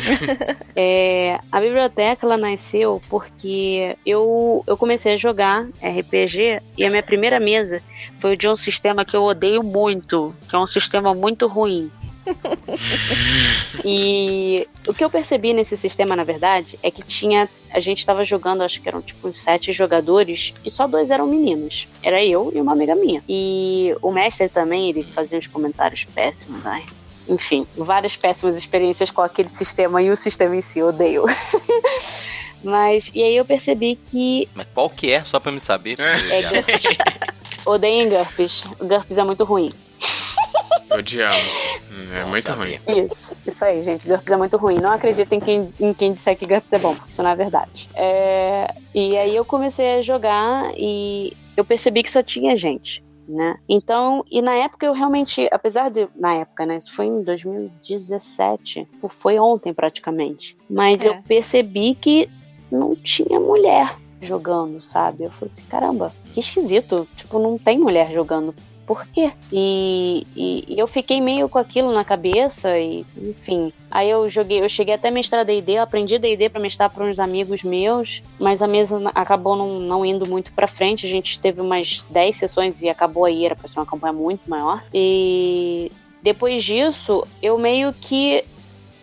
<laughs> É, a biblioteca ela nasceu porque eu, eu comecei a jogar RPG e a minha primeira mesa foi de um sistema que eu odeio muito, que é um sistema muito ruim. <laughs> e o que eu percebi nesse sistema, na verdade, é que tinha. A gente estava jogando, acho que eram tipo uns sete jogadores, e só dois eram meninos. Era eu e uma amiga minha. E o mestre também, ele fazia uns comentários péssimos, ai. Enfim, várias péssimas experiências com aquele sistema e o sistema em si, eu odeio. <laughs> Mas, e aí eu percebi que Mas qual que é, só pra me saber? é GURPS. Odeiem GURPS. O GURPS é muito ruim. Odiamos. É muito ruim. Isso, isso aí, gente. GURPS é muito ruim. Não acreditem em quem, em quem disser que GURPS é bom, porque isso não é verdade. É, e aí eu comecei a jogar e eu percebi que só tinha gente. Né? Então, e na época eu realmente, apesar de, na época, né, isso foi em 2017, pô, foi ontem praticamente, mas É. eu percebi que não tinha mulher jogando, sabe? Eu falei assim, caramba, que esquisito, tipo, não tem mulher jogando por quê? E, e- e eu fiquei meio com aquilo na cabeça e, enfim. Aí eu joguei, eu cheguei até a mestrar D&D, aprendi D&D pra mestrar para uns amigos meus, mas a mesa acabou não, não indo muito pra frente. A gente teve umas 10 sessões e acabou aí, era pra ser uma campanha muito maior. E depois disso, eu meio que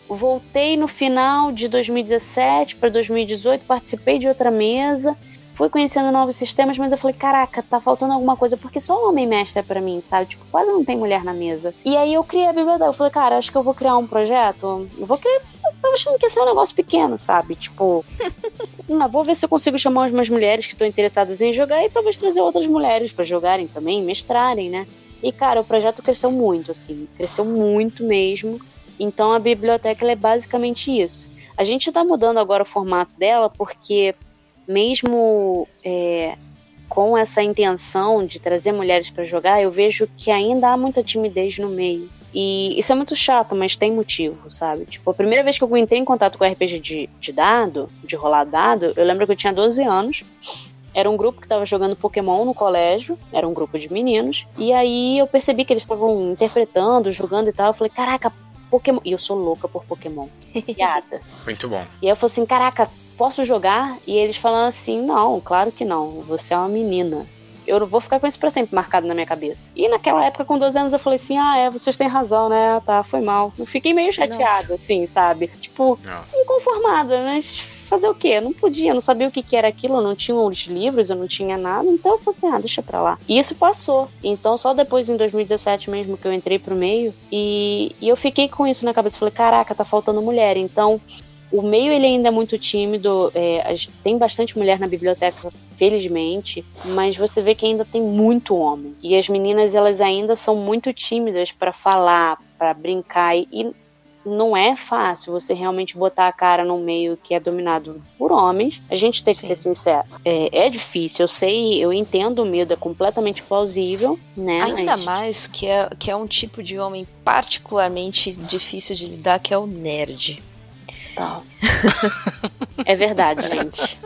voltei no final de 2017 para 2018, participei de outra mesa, fui conhecendo novos sistemas, mas eu falei, caraca, tá faltando alguma coisa, porque só homem mestre é pra mim, sabe? Tipo, quase não tem mulher na mesa. E aí eu criei a biblioteca, eu falei, cara, acho que eu vou criar um projeto, eu vou criar, eu tava achando que ia ser um negócio pequeno, sabe? Tipo, <laughs> não, vou ver se eu consigo chamar umas mulheres que estão interessadas em jogar e talvez trazer outras mulheres pra jogarem também, mestrarem, né? E, cara, o projeto cresceu muito, assim, cresceu muito mesmo. Então a biblioteca é basicamente isso. A gente está mudando agora o formato dela porque mesmo é, com essa intenção de trazer mulheres para jogar, eu vejo que ainda há muita timidez no meio. E isso é muito chato, mas tem motivo, sabe? Tipo, a primeira vez que eu entrei em contato com RPG de, de dado, de rolar dado, eu lembro que eu tinha 12 anos. Era um grupo que estava jogando Pokémon no colégio, era um grupo de meninos. E aí eu percebi que eles estavam interpretando, jogando e tal. Eu falei, caraca, Pokémon. E eu sou louca por Pokémon. <laughs> Piada. Muito bom. E aí eu falei assim, caraca, posso jogar? E eles falando assim, não, claro que não, você é uma menina. Eu não vou ficar com isso pra sempre marcado na minha cabeça. E naquela época, com 12 anos, eu falei assim, ah, é, vocês têm razão, né? Ah, Tá, foi mal. Eu fiquei meio chateada, assim, sabe? Tipo, Nossa. inconformada, mas fazer o quê? Eu não podia, não sabia o que, que era aquilo, eu não tinha os livros, eu não tinha nada, então eu falei assim, ah, deixa pra lá. E isso passou. Então só depois, em 2017 mesmo, que eu entrei pro meio, e, e eu fiquei com isso na cabeça, falei, caraca, tá faltando mulher. Então, o meio ele ainda é muito tímido, é, tem bastante mulher na biblioteca, felizmente, mas você vê que ainda tem muito homem. E as meninas, elas ainda são muito tímidas pra falar, pra brincar, e- e não é fácil você realmente botar a cara num meio que é dominado por homens. A gente tem que Sim. ser sincero. É, é difícil, eu sei, eu entendo o medo, é completamente plausível, né? Ainda mas- mais que é, que é um tipo de homem particularmente difícil de lidar, que é o nerd. Tal. é verdade, gente.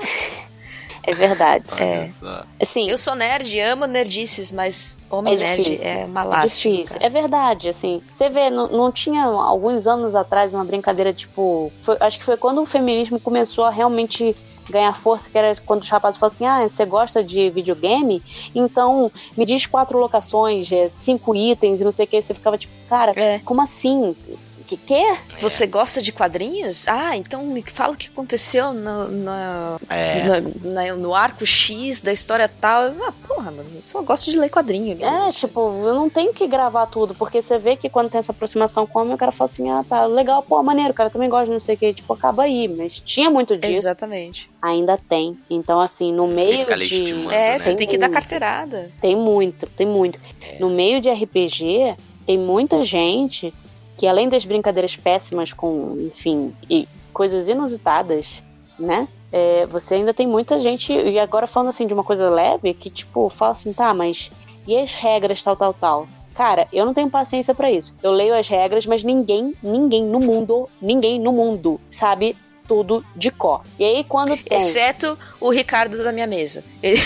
É verdade. É. Assim, Eu sou nerd, amo nerdices, mas homem É nerd difícil. é uma É lástima. difícil. cara. É verdade, assim. Você vê, não, não tinha alguns anos atrás uma brincadeira tipo. foi- acho que foi quando o feminismo começou a realmente ganhar força, que era quando os rapazes falavam assim: ah, você gosta de videogame? Então me diz quatro locações, é, cinco itens e não sei o que. Você ficava tipo, cara, É. como assim? Que quê? Você gosta de quadrinhos? Ah, então me fala o que aconteceu no, na- É. na- no arco X da história tal. Ah, porra, mano, eu só gosto de ler quadrinho. É, tipo, eu não tenho que gravar tudo, porque você vê que quando tem essa aproximação com o homem, o cara fala assim: ah, tá, legal, pô, maneiro, o cara também gosta de não sei o que. Tipo, acaba aí. Mas tinha muito disso. Exatamente. ainda tem. Então, assim, no que meio de. legitimando, É, né? você tem que dar carteirada. Tem muito, tem muito. No meio de RPG, tem muita gente que, além das brincadeiras péssimas com, enfim, e coisas inusitadas, né? É, você ainda tem muita gente, e agora falando assim de uma coisa leve, que tipo, fala assim, tá, mas e as regras tal, tal, tal? Cara, eu não tenho paciência pra isso. Eu leio as regras, mas ninguém, ninguém no mundo, ninguém no mundo sabe tudo de cor. E aí quando tem... Exceto o Ricardo da minha mesa. Ele-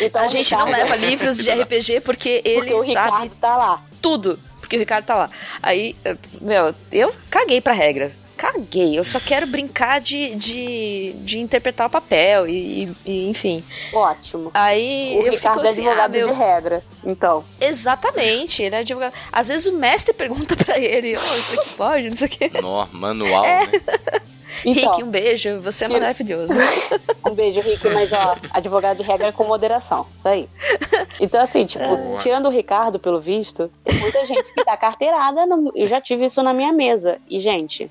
Então, <laughs> a gente não Ricardo- leva livros de <laughs> RPG porque ele Porque o sabe Ricardo tá lá. tudo. Porque o Ricardo tá lá. Aí, meu, eu caguei pra regra. Caguei. Eu só quero brincar de, de, de interpretar o papel e, e- e, enfim. Ótimo. Aí O eu Ricardo fico é assim, advogado ah, meu, de regra. Então, Exatamente, ele é advogado. Às vezes o mestre <laughs> pergunta pra ele, oh, isso aqui pode, não sei o quê. No, manual, né? Então Rick, um beijo, você é tira- maravilhoso. <laughs> um beijo, Rick, mas ó, advogado de regra com moderação. Isso aí. Então, assim, tipo, Boa. tirando o Ricardo, pelo visto, tem muita gente que dá carteirada. no- Eu já tive isso na minha mesa. E, gente,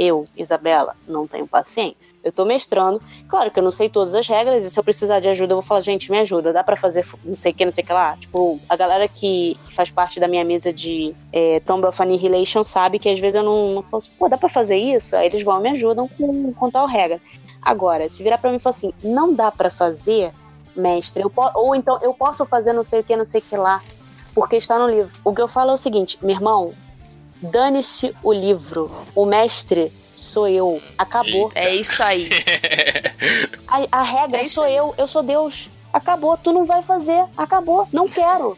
eu, Isabela, não tenho paciência. Eu tô mestrando. Claro que eu não sei todas as regras, e se eu precisar de ajuda, eu vou falar, gente, me ajuda, dá pra fazer não sei o que, não sei o que lá. Tipo, a galera que, que faz parte da minha mesa de é, of Annihilation sabe que às vezes eu não, não falo assim, pô, dá pra fazer isso? Aí eles vão me ajudam com, com tal regra. Agora, se virar pra mim e falar assim, não dá pra fazer, mestre, ou então eu posso fazer não sei o que, não sei o que lá, porque está no livro. O que eu falo é o seguinte, meu irmão, dane-se o livro. O mestre sou eu. Acabou. É isso aí. A, a regra É sou aí. eu, eu sou Deus. Acabou, tu não vai fazer. Acabou, não quero.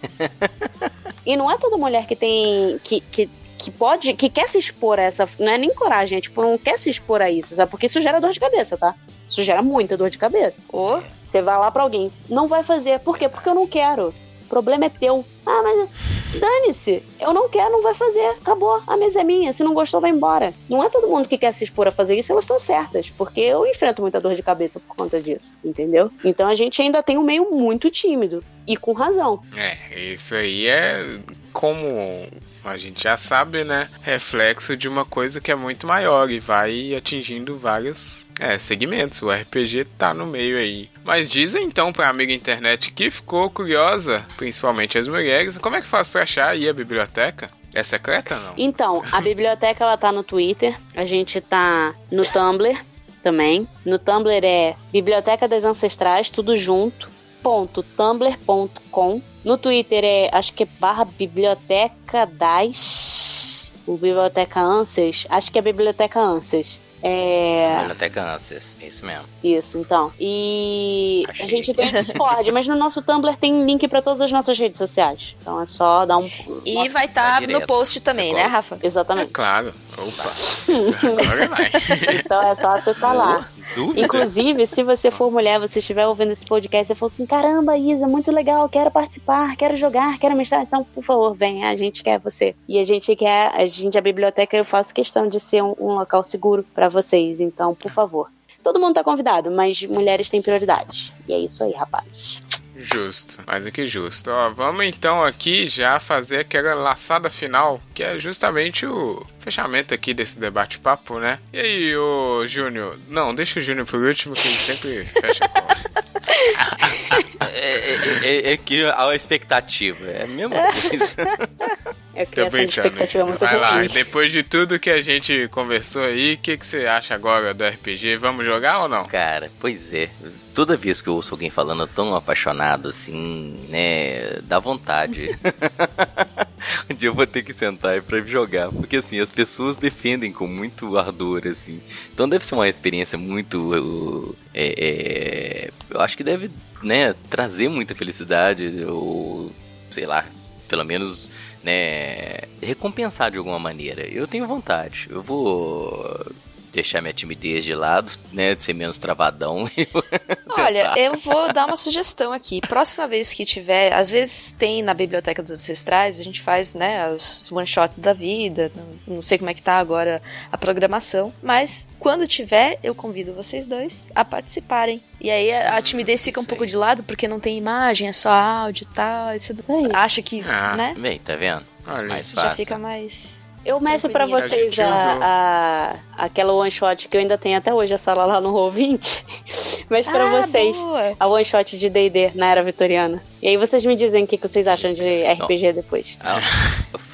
<laughs> e não é toda mulher que tem. que, que, que pode. que quer se expor a essa. Não é nem coragem, é tipo, não quer se expor a isso, sabe? Porque isso gera dor de cabeça, tá? Isso gera muita dor de cabeça. Ô, Você vai lá pra alguém, não vai fazer. Por quê? Porque eu não quero. Problema é teu. Ah, mas dane-se. Eu não quero, não vai fazer. Acabou. A mesa é minha. Se não gostou, vai embora. Não é todo mundo que quer se expor a fazer isso, elas estão certas. Porque eu enfrento muita dor de cabeça por conta disso. Entendeu? Então a gente ainda tem um meio muito tímido. E com razão. É, isso aí é como a gente já sabe, né? Reflexo de uma coisa que é muito maior e vai atingindo vários é, segmentos. O RPG tá no meio aí. Mas dizem então pra amiga internet que ficou curiosa, principalmente as mulheres, como é que faz pra achar aí a biblioteca? É secreta não? Então, a biblioteca ela tá no Twitter. A gente tá no Tumblr também. No Tumblr é Biblioteca das Ancestrais, tudo junto. Ponto tumblr.com. No Twitter é, acho que é barra Biblioteca das. O Biblioteca Ansas. Acho que é Biblioteca Ansas. É. Biblioteca é isso mesmo. Isso, então. E Achei. a gente tem o Discord, mas no nosso Tumblr tem link pra todas as nossas redes sociais. Então é só dar um. E Nossa, vai estar tá no post também, Você né. Rafa? É Exatamente. claro. Opa. <laughs> Agora vai. Então é só acessar lá. Dúvida? Inclusive, se você for mulher, você estiver ouvindo esse podcast e for assim, caramba, Isa, muito legal, quero participar, quero jogar, quero mestrar, então, por favor, vem, a gente quer você. E a gente quer, a gente, a biblioteca, eu faço questão de ser um, um local seguro pra vocês, então, por favor. Todo mundo tá convidado, mas mulheres têm prioridades. E é isso aí, rapazes. Justo, mais do que justo. Ó, vamos então aqui já fazer aquela laçada final, que é justamente o fechamento aqui desse debate-papo, né? E aí, ô Júnior? Não, deixa o Júnior por último, que ele sempre fecha a <laughs> É, é, é- é que a expectativa é a mesma coisa. <laughs> É de brincando. expectativa é muito Vai lá, depois de tudo que a gente conversou aí, o que, que você acha agora do RPG? Vamos jogar ou não? Cara, pois é. Toda vez que eu ouço alguém falando tão apaixonado assim, né, dá vontade. <laughs> um dia eu vou ter que sentar aí pra jogar, porque assim, as pessoas defendem com muito ardor, assim. Então deve ser uma experiência muito. é, é, eu acho que deve, né, trazer muita felicidade, ou sei lá, pelo menos né, recompensar de alguma maneira. Eu tenho vontade. Eu vou deixar minha timidez de lado, né, de ser menos travadão. <laughs> e Olha, eu vou dar uma sugestão aqui. Próxima vez que tiver, às vezes tem na Biblioteca dos Ancestrais, a gente faz, né, as one-shots da vida. Não, não sei como é que tá agora a programação, mas quando tiver, eu convido vocês dois a participarem. E aí a, a timidez fica um isso pouco de lado, porque não tem imagem, é só áudio e tal. Aí você Isso aí. acha que, Ah. né, Bem, tá vendo? Olha, Mais já fácil. fica mais... Eu pra Tranquilinho. vocês A a, a- aquela one shot que eu ainda tenho até hoje, a sala lá no Roll20. <laughs> Mas pra Ah, vocês, boa. a one shot de DD na era vitoriana. E aí vocês me dizem o que, que vocês acham de RPG depois. Ah,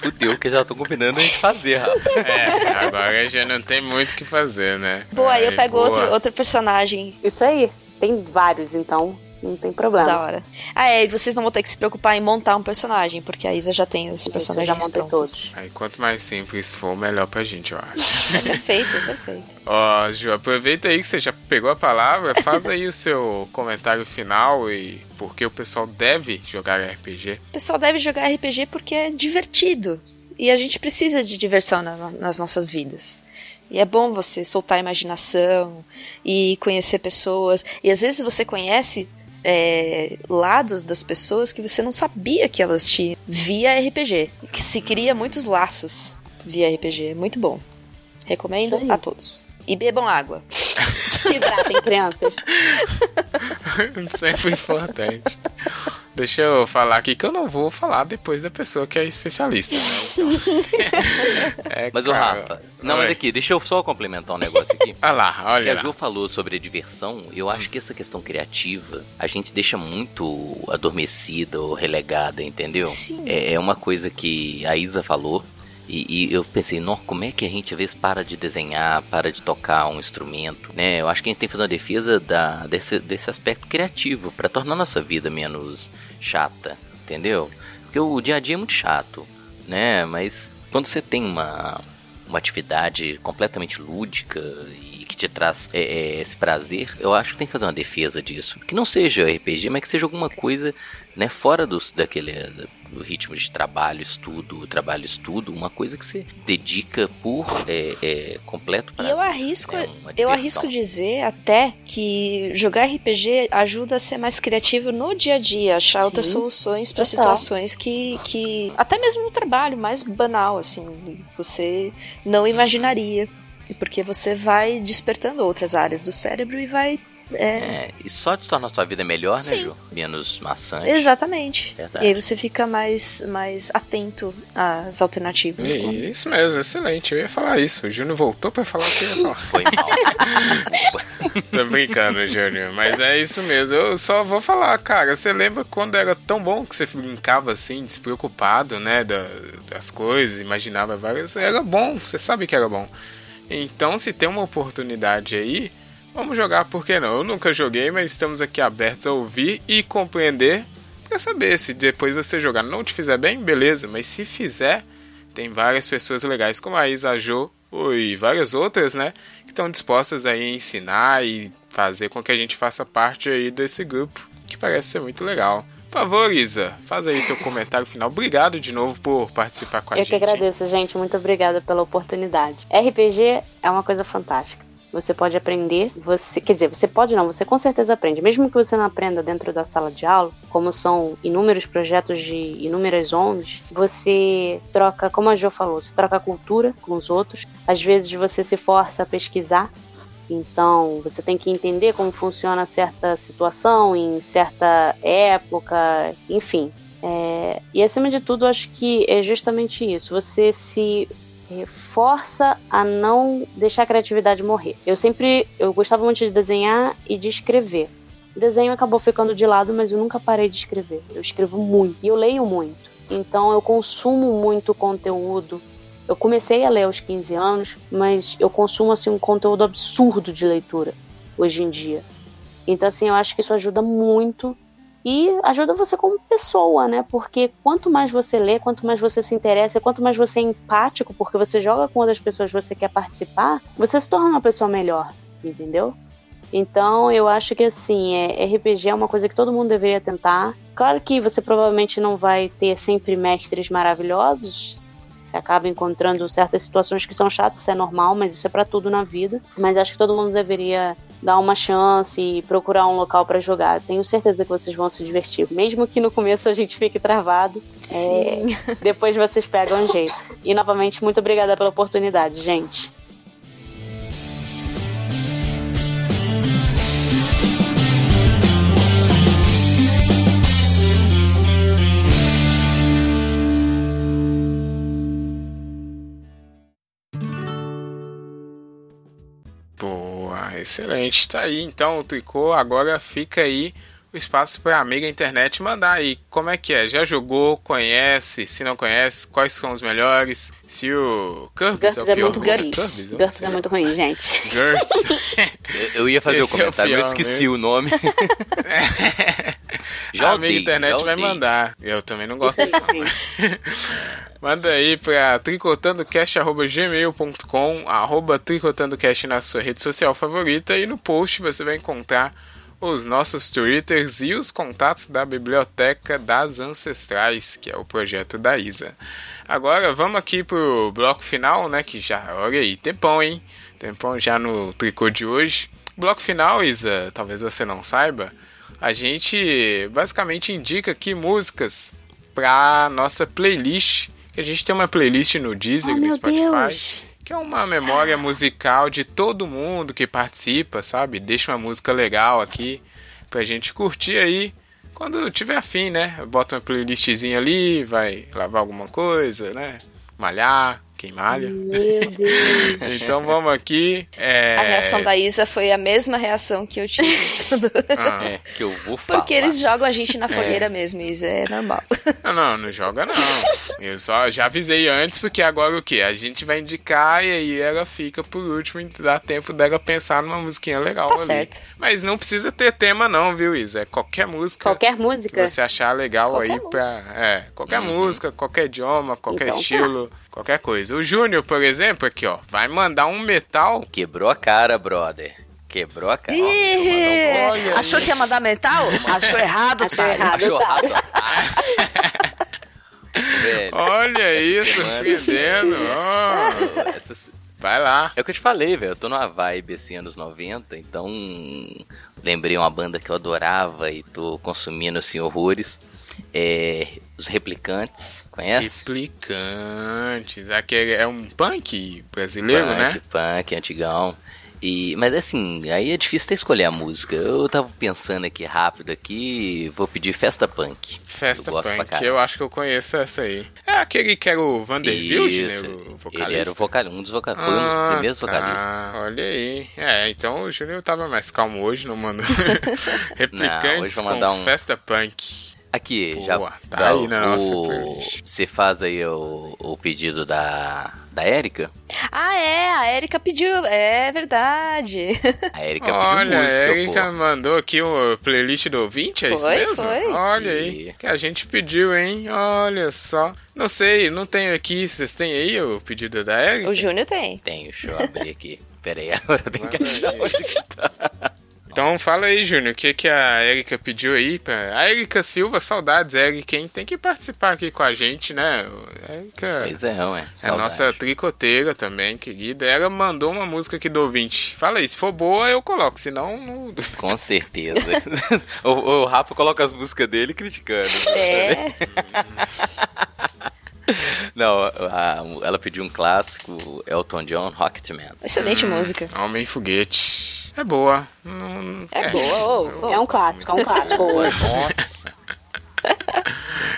fudeu que já tô combinando a gente fazer, Rafa. <laughs> É, agora já não tem muito o que fazer, né? Boa, aí eu pego boa. outro, outro personagem Isso aí. Tem vários, então não tem problema. da hora. Ah, é, e vocês não vão ter que se preocupar em montar um personagem, porque a Isa já tem os Isso, personagens já montei prontos. todos. Aí quanto mais simples for, melhor pra gente, eu acho. <laughs> É perfeito, perfeito. <laughs> Ó, Ju, aproveita aí que você já pegou a palavra, faz aí o seu comentário final e por que o pessoal deve jogar RPG. O pessoal deve jogar RPG porque é divertido. E a gente precisa de diversão na- nas nossas vidas. E é bom você soltar a imaginação e conhecer pessoas. E às vezes você conhece é, lados das pessoas que você não sabia que elas tinham via RPG. Que se cria muitos laços via RPG. É muito bom. Recomendo a todos. E bebam água. <laughs> Hidratem, crianças. <laughs> Sempre importante. Deixa eu falar aqui que eu não vou falar depois da pessoa que é especialista. Né? Então, <laughs> é, Mas o Rafa, não, Oi. mas aqui, deixa eu só complementar um negócio aqui. <laughs> Olha lá, que olha a lá. Jo falou sobre a diversão, eu acho que essa questão criativa a gente deixa muito adormecida ou relegada, entendeu? Sim. É, é uma coisa que a Isa falou. E, e eu pensei, não, como é que a gente às vezes para de desenhar, para de tocar um instrumento, né? Eu acho que a gente tem que fazer uma defesa da, desse, desse aspecto criativo para tornar nossa vida menos chata, entendeu? Porque o dia a dia é muito chato, né? Mas quando você tem uma, uma atividade completamente lúdica e que te traz é, é, esse prazer, eu acho que tem que fazer uma defesa disso. Que não seja RPG, mas que seja alguma coisa né, fora dos, daquele do ritmo de trabalho, estudo, trabalho, estudo, uma coisa que você dedica por é, é, completo E prazer. eu arrisco, né, uma eu arrisco dizer até que jogar RPG ajuda a ser mais criativo no dia a dia, achar Sim, outras soluções para situações que, que até mesmo no trabalho mais banal assim, você não imaginaria, porque você vai despertando outras áreas do cérebro e vai é, É, e só de tornar a sua vida melhor, né, Sim. Ju? Menos maçante. exatamente. Verdade. E aí você fica mais mais atento às alternativas. E- Isso mesmo, excelente. Eu ia falar isso. O Júnior voltou pra falar o que eu ia falar. <laughs> Foi mal. <laughs> Tô brincando, Júnior. Mas é isso mesmo. Eu só vou falar, cara. Você lembra quando era tão bom que você brincava assim, despreocupado, né? da- das coisas, imaginava várias. Era bom, você sabe que era bom. Então, se tem uma oportunidade aí, vamos jogar, por que não? Eu nunca joguei, mas estamos aqui abertos a ouvir e compreender. Pra saber se depois você jogar não te fizer bem, beleza. Mas se fizer, tem várias pessoas legais como a Isa Jo e várias outras, né? Que estão dispostas aí a ensinar e fazer com que a gente faça parte aí desse grupo, que parece ser muito legal. Por favor, Isa, faz aí seu comentário final. Obrigado de novo por participar com a Eu gente. que agradeço, gente. Muito obrigada pela oportunidade. RPG é uma coisa fantástica. Você pode aprender, você, quer dizer, você pode não, você com certeza aprende. Mesmo que você não aprenda dentro da sala de aula, como são inúmeros projetos de inúmeras ONGs, você troca, como a Jo falou, você troca cultura com os outros. Às vezes você se força a pesquisar então, você tem que entender como funciona certa situação em certa época, enfim. É, e acima de tudo, acho que é justamente isso. Você se eh, força a não deixar a criatividade morrer. Eu sempre, eu gostava muito de desenhar e de escrever. O desenho acabou ficando de lado, mas eu nunca parei de escrever. Eu escrevo muito e eu leio muito. Então eu consumo muito conteúdo. Eu comecei a ler aos 15 anos, mas eu consumo assim um conteúdo absurdo de leitura hoje em dia. Então assim, eu acho que isso ajuda muito e ajuda você como pessoa, né? Porque quanto mais você lê, quanto mais você se interessa, quanto mais você é empático, porque você joga com outras pessoas, você quer participar, você se torna uma pessoa melhor, entendeu? Então eu acho que assim, é, RPG é uma coisa que todo mundo deveria tentar. Claro que você provavelmente não vai ter sempre mestres maravilhosos. Você acaba encontrando certas situações que são chatas, isso é normal, mas isso é pra tudo na vida. Mas acho que todo mundo deveria dar uma chance e procurar um local pra jogar. Tenho certeza que vocês vão se divertir. Mesmo que no começo a gente fique travado, Sim. depois vocês pegam um jeito. E novamente, muito obrigada pela oportunidade, gente. Excelente. Tá aí então o tricô. Agora fica aí o espaço para a amiga internet mandar aí como é que é. Já jogou, conhece, se não conhece, quais são os melhores, se o GURPS, GURPS é, é o pior muito jogo. GURPS. GURPS é muito ruim, gente. GURPS. <laughs> Eu, ia fazer o Esse é o comentário, mas eu pior, esqueci né? o nome. <laughs> Já a amiga internet já vai odeio. mandar. Eu também não gosto Isso disso. <laughs> Manda aí pra tricotandocast.gmail.com arroba tricotandocast na sua rede social favorita e no post você vai encontrar os nossos twitters e os contatos da Biblioteca das Ancestrais, que é o projeto da Isa. Agora vamos aqui pro bloco final, né, que já, olha aí, tempão, hein? Tempão já no tricô de hoje. Bloco final, Isa, talvez você não saiba, a gente basicamente indica aqui músicas pra nossa playlist. A gente tem uma playlist no Deezer, Oh, no Spotify, Deus. Que é uma memória musical de todo mundo que participa, sabe? Deixa uma música legal aqui pra gente curtir aí. Quando tiver afim, né? Bota uma playlistzinha ali, vai lavar alguma coisa, né? Malhar, quem malha. Meu Deus. <laughs> Então vamos aqui. É... A reação da Isa foi a mesma reação que eu tive. Ah, <laughs> É, que eu vou falar. Porque eles jogam a gente na fogueira mesmo, Isa, é normal. <laughs> Não, não, não joga não. Eu só já avisei antes, porque agora o que? A gente vai indicar e aí ela fica por último e dá tempo dela pensar numa musiquinha legal Tá ali. certo. Mas não precisa ter tema não, viu, Isa? É qualquer música Qualquer que música. você achar legal Qualquer aí pra... É, qualquer música, qualquer idioma, qualquer Então tá. Qualquer coisa. O Júnior, por exemplo, aqui ó, vai mandar um metal... Quebrou a cara, brother. Quebrou a cara. Um- Olha Achou que ia mandar mental? Achou errado, Achou pai. errado. Achou errado. <laughs> Velho, Olha Semana. surpreendendo. ó. essas- Vai lá. É o que eu te falei, velho. Eu tô numa vibe assim, anos 90, então lembrei uma banda que eu adorava e tô consumindo assim horrores. É, os Replicantes, conhece? Replicantes. Aquele é um punk brasileiro, punk, né? Punk, antigão. E, mas assim, aí é difícil até escolher a música. Eu tava pensando aqui rápido aqui, vou pedir Festa Punk. Festa Eu Punk, eu acho que eu conheço essa aí. É aquele que era o Vanderbilt, né? O vocalista. ele era o vocal, um dos vocal, foi um dos Ah, primeiros tá. vocalistas. Olha aí. É, então o Júnior tava mais calmo hoje, não mandou. Replicantes <laughs> Não, hoje vou com mandar um- Festa Punk. Aqui, Boa, já tá aí na nossa playlist. Você faz aí o, o pedido da da Érica? Ah, é, a Erika pediu. É verdade. <laughs> A Érica Olha, pediu a música, Erika pô. mandou aqui o playlist do ouvinte, é isso Foi, mesmo? foi. Olha E- aí, que a gente pediu, hein? Olha só. Não sei, não tenho aqui, vocês têm aí o pedido da Erika? O Júnior tem. Tenho, deixa eu abrir aqui. Pera aí, <laughs> agora tenho que achar onde que tá. Então fala aí, Júnior, o que, que a Erika pediu aí? Pra... A Erika Silva, saudades, Erika, hein? Tem que participar aqui com a gente, né? A Erika Pois é, ué. é saudade. nossa tricoteira também, querida. Ela mandou uma música aqui do ouvinte. Fala aí, se for boa eu coloco, senão não... <laughs> Com certeza. <laughs> o, o Rafa coloca as músicas dele criticando. <laughs> É. Não, a- ela pediu um clássico, Elton John, Rocketman. Excelente música. Homem Foguete. É boa. Não- não- É boa, ô, ô. É um clássico, é um clássico. Nossa. <laughs>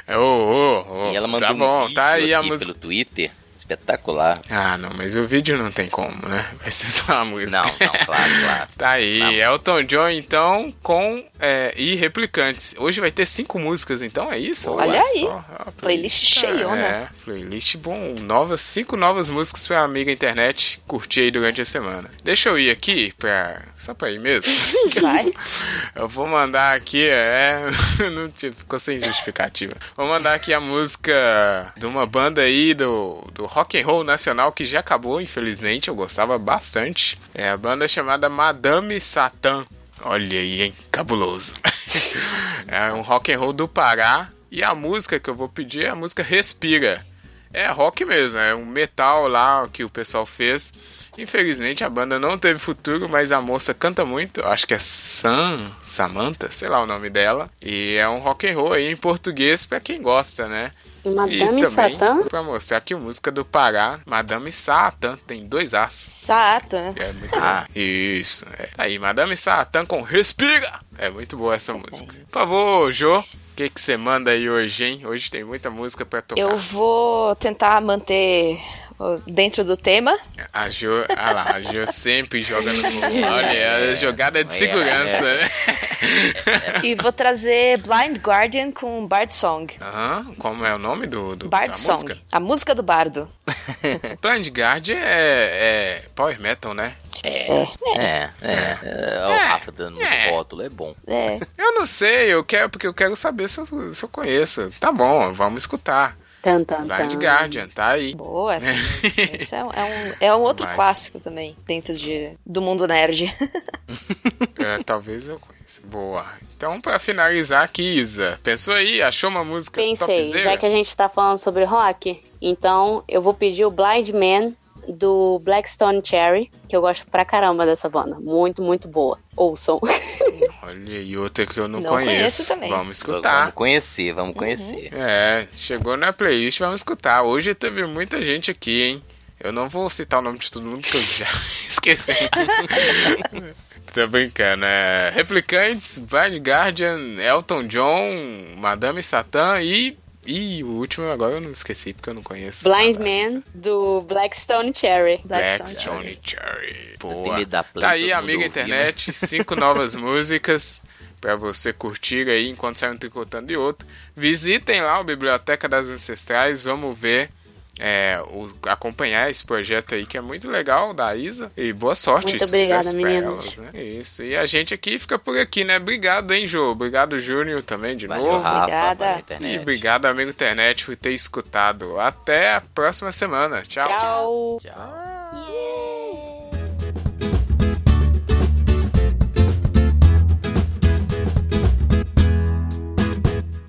É, ô, ô, ô, e ela mandou Tá bom, um vídeo tá aí a música. pelo Twitter, espetacular. Ah, não, mas o vídeo não tem como, né? <laughs> Vai ser só a música. Não, não, claro, claro. <laughs> Tá aí, Vamos. Elton John, então, com é, e replicantes. Hoje vai ter cinco músicas, então, é isso? Olha aí. só, a Playlist cheiona. É, playlist bom. Novas, cinco novas músicas pra amiga internet curtir aí durante a semana. Deixa eu ir aqui, pra, só pra ir mesmo. <laughs> Vai. Eu vou mandar aqui, é. Não tive- ficou sem justificativa. Vou mandar aqui a música de uma banda aí do, do rock and roll nacional que já acabou, infelizmente. Eu gostava bastante. É a banda chamada Madame Satã. Olha aí, hein? Cabuloso. <laughs> é um rock and roll do Pará. E a música que eu vou pedir é a música Respira. É rock mesmo, é um metal lá que o pessoal fez. Infelizmente a banda não teve futuro, mas a moça canta muito. Acho que é Sam, Samantha, sei lá o nome dela. E é um rock and roll aí em português pra quem gosta, né? Madame e também Satã? pra mostrar que a música do Pará, Madame Satã, tem dois As. Satan. É muito ah, isso. É. Aí, Madame Satã com Respira. É muito boa essa música. Por favor, Jô, o que que você manda aí hoje, hein? Hoje tem muita música pra tocar. Eu vou tentar manter dentro do tema. A Jo, ah lá, a Jo sempre joga no. <laughs> Olha, a jogada de É, segurança. é. <laughs> E vou trazer Blind Guardian com Bard Song. Aham, como é o nome do, do Bard da Song. música? A música do bardo. <laughs> Blind Guardian é, é power metal, né? É. É, é. é, o Rafa dando muito É. rótulo, é bom. É. Eu não sei, eu quero porque eu quero saber se eu, se eu conheço. Tá bom, vamos escutar. Tan, tan, Blind tan. Guardian, tá aí. Boa essa. <laughs> Esse é um, é um, é um outro Mas- clássico também, dentro de, do mundo nerd. <laughs> É, talvez eu conheça. Boa. Então, pra finalizar aqui, Isa, pensou aí? Achou uma música Pensei, topzera? já que a gente tá falando sobre rock, então eu vou pedir o Blind Man do Blackstone Cherry, que eu gosto pra caramba dessa banda. Muito, muito boa. Ouçam. Olha, e outra que eu não, Não conheço. conheço também. Vamos escutar. Vamos conhecer, vamos conhecer. É, chegou na playlist, vamos escutar. Hoje teve muita gente aqui, hein? Eu não vou citar o nome de todo mundo que eu já <laughs> esqueci. <laughs> Tô brincando, é. Replicantes, Blind Guardian, Elton John, Madame Satã e. E o último agora eu não esqueci porque eu não conheço. Blind nada. Man do Blackstone Cherry. Blackstone Blackstone Cherry. Boa. Play, Tá aí, amiga internet, cinco <laughs> novas músicas pra você curtir aí enquanto sai um tricotando e outro. Visitem lá o Biblioteca das Ancestrais, vamos ver, é, o- acompanhar esse projeto aí que é muito legal da Isa. E boa sorte, Muito obrigada, meninas. elas, né? Isso. E a gente aqui fica por aqui, né? Obrigado, hein, Jô? Obrigado, Júnior, também de Valeu, novo. Rafa, Obrigada. E internet. obrigado, amigo internet, por ter escutado. Até a próxima semana. Tchau. Tchau. Tchau.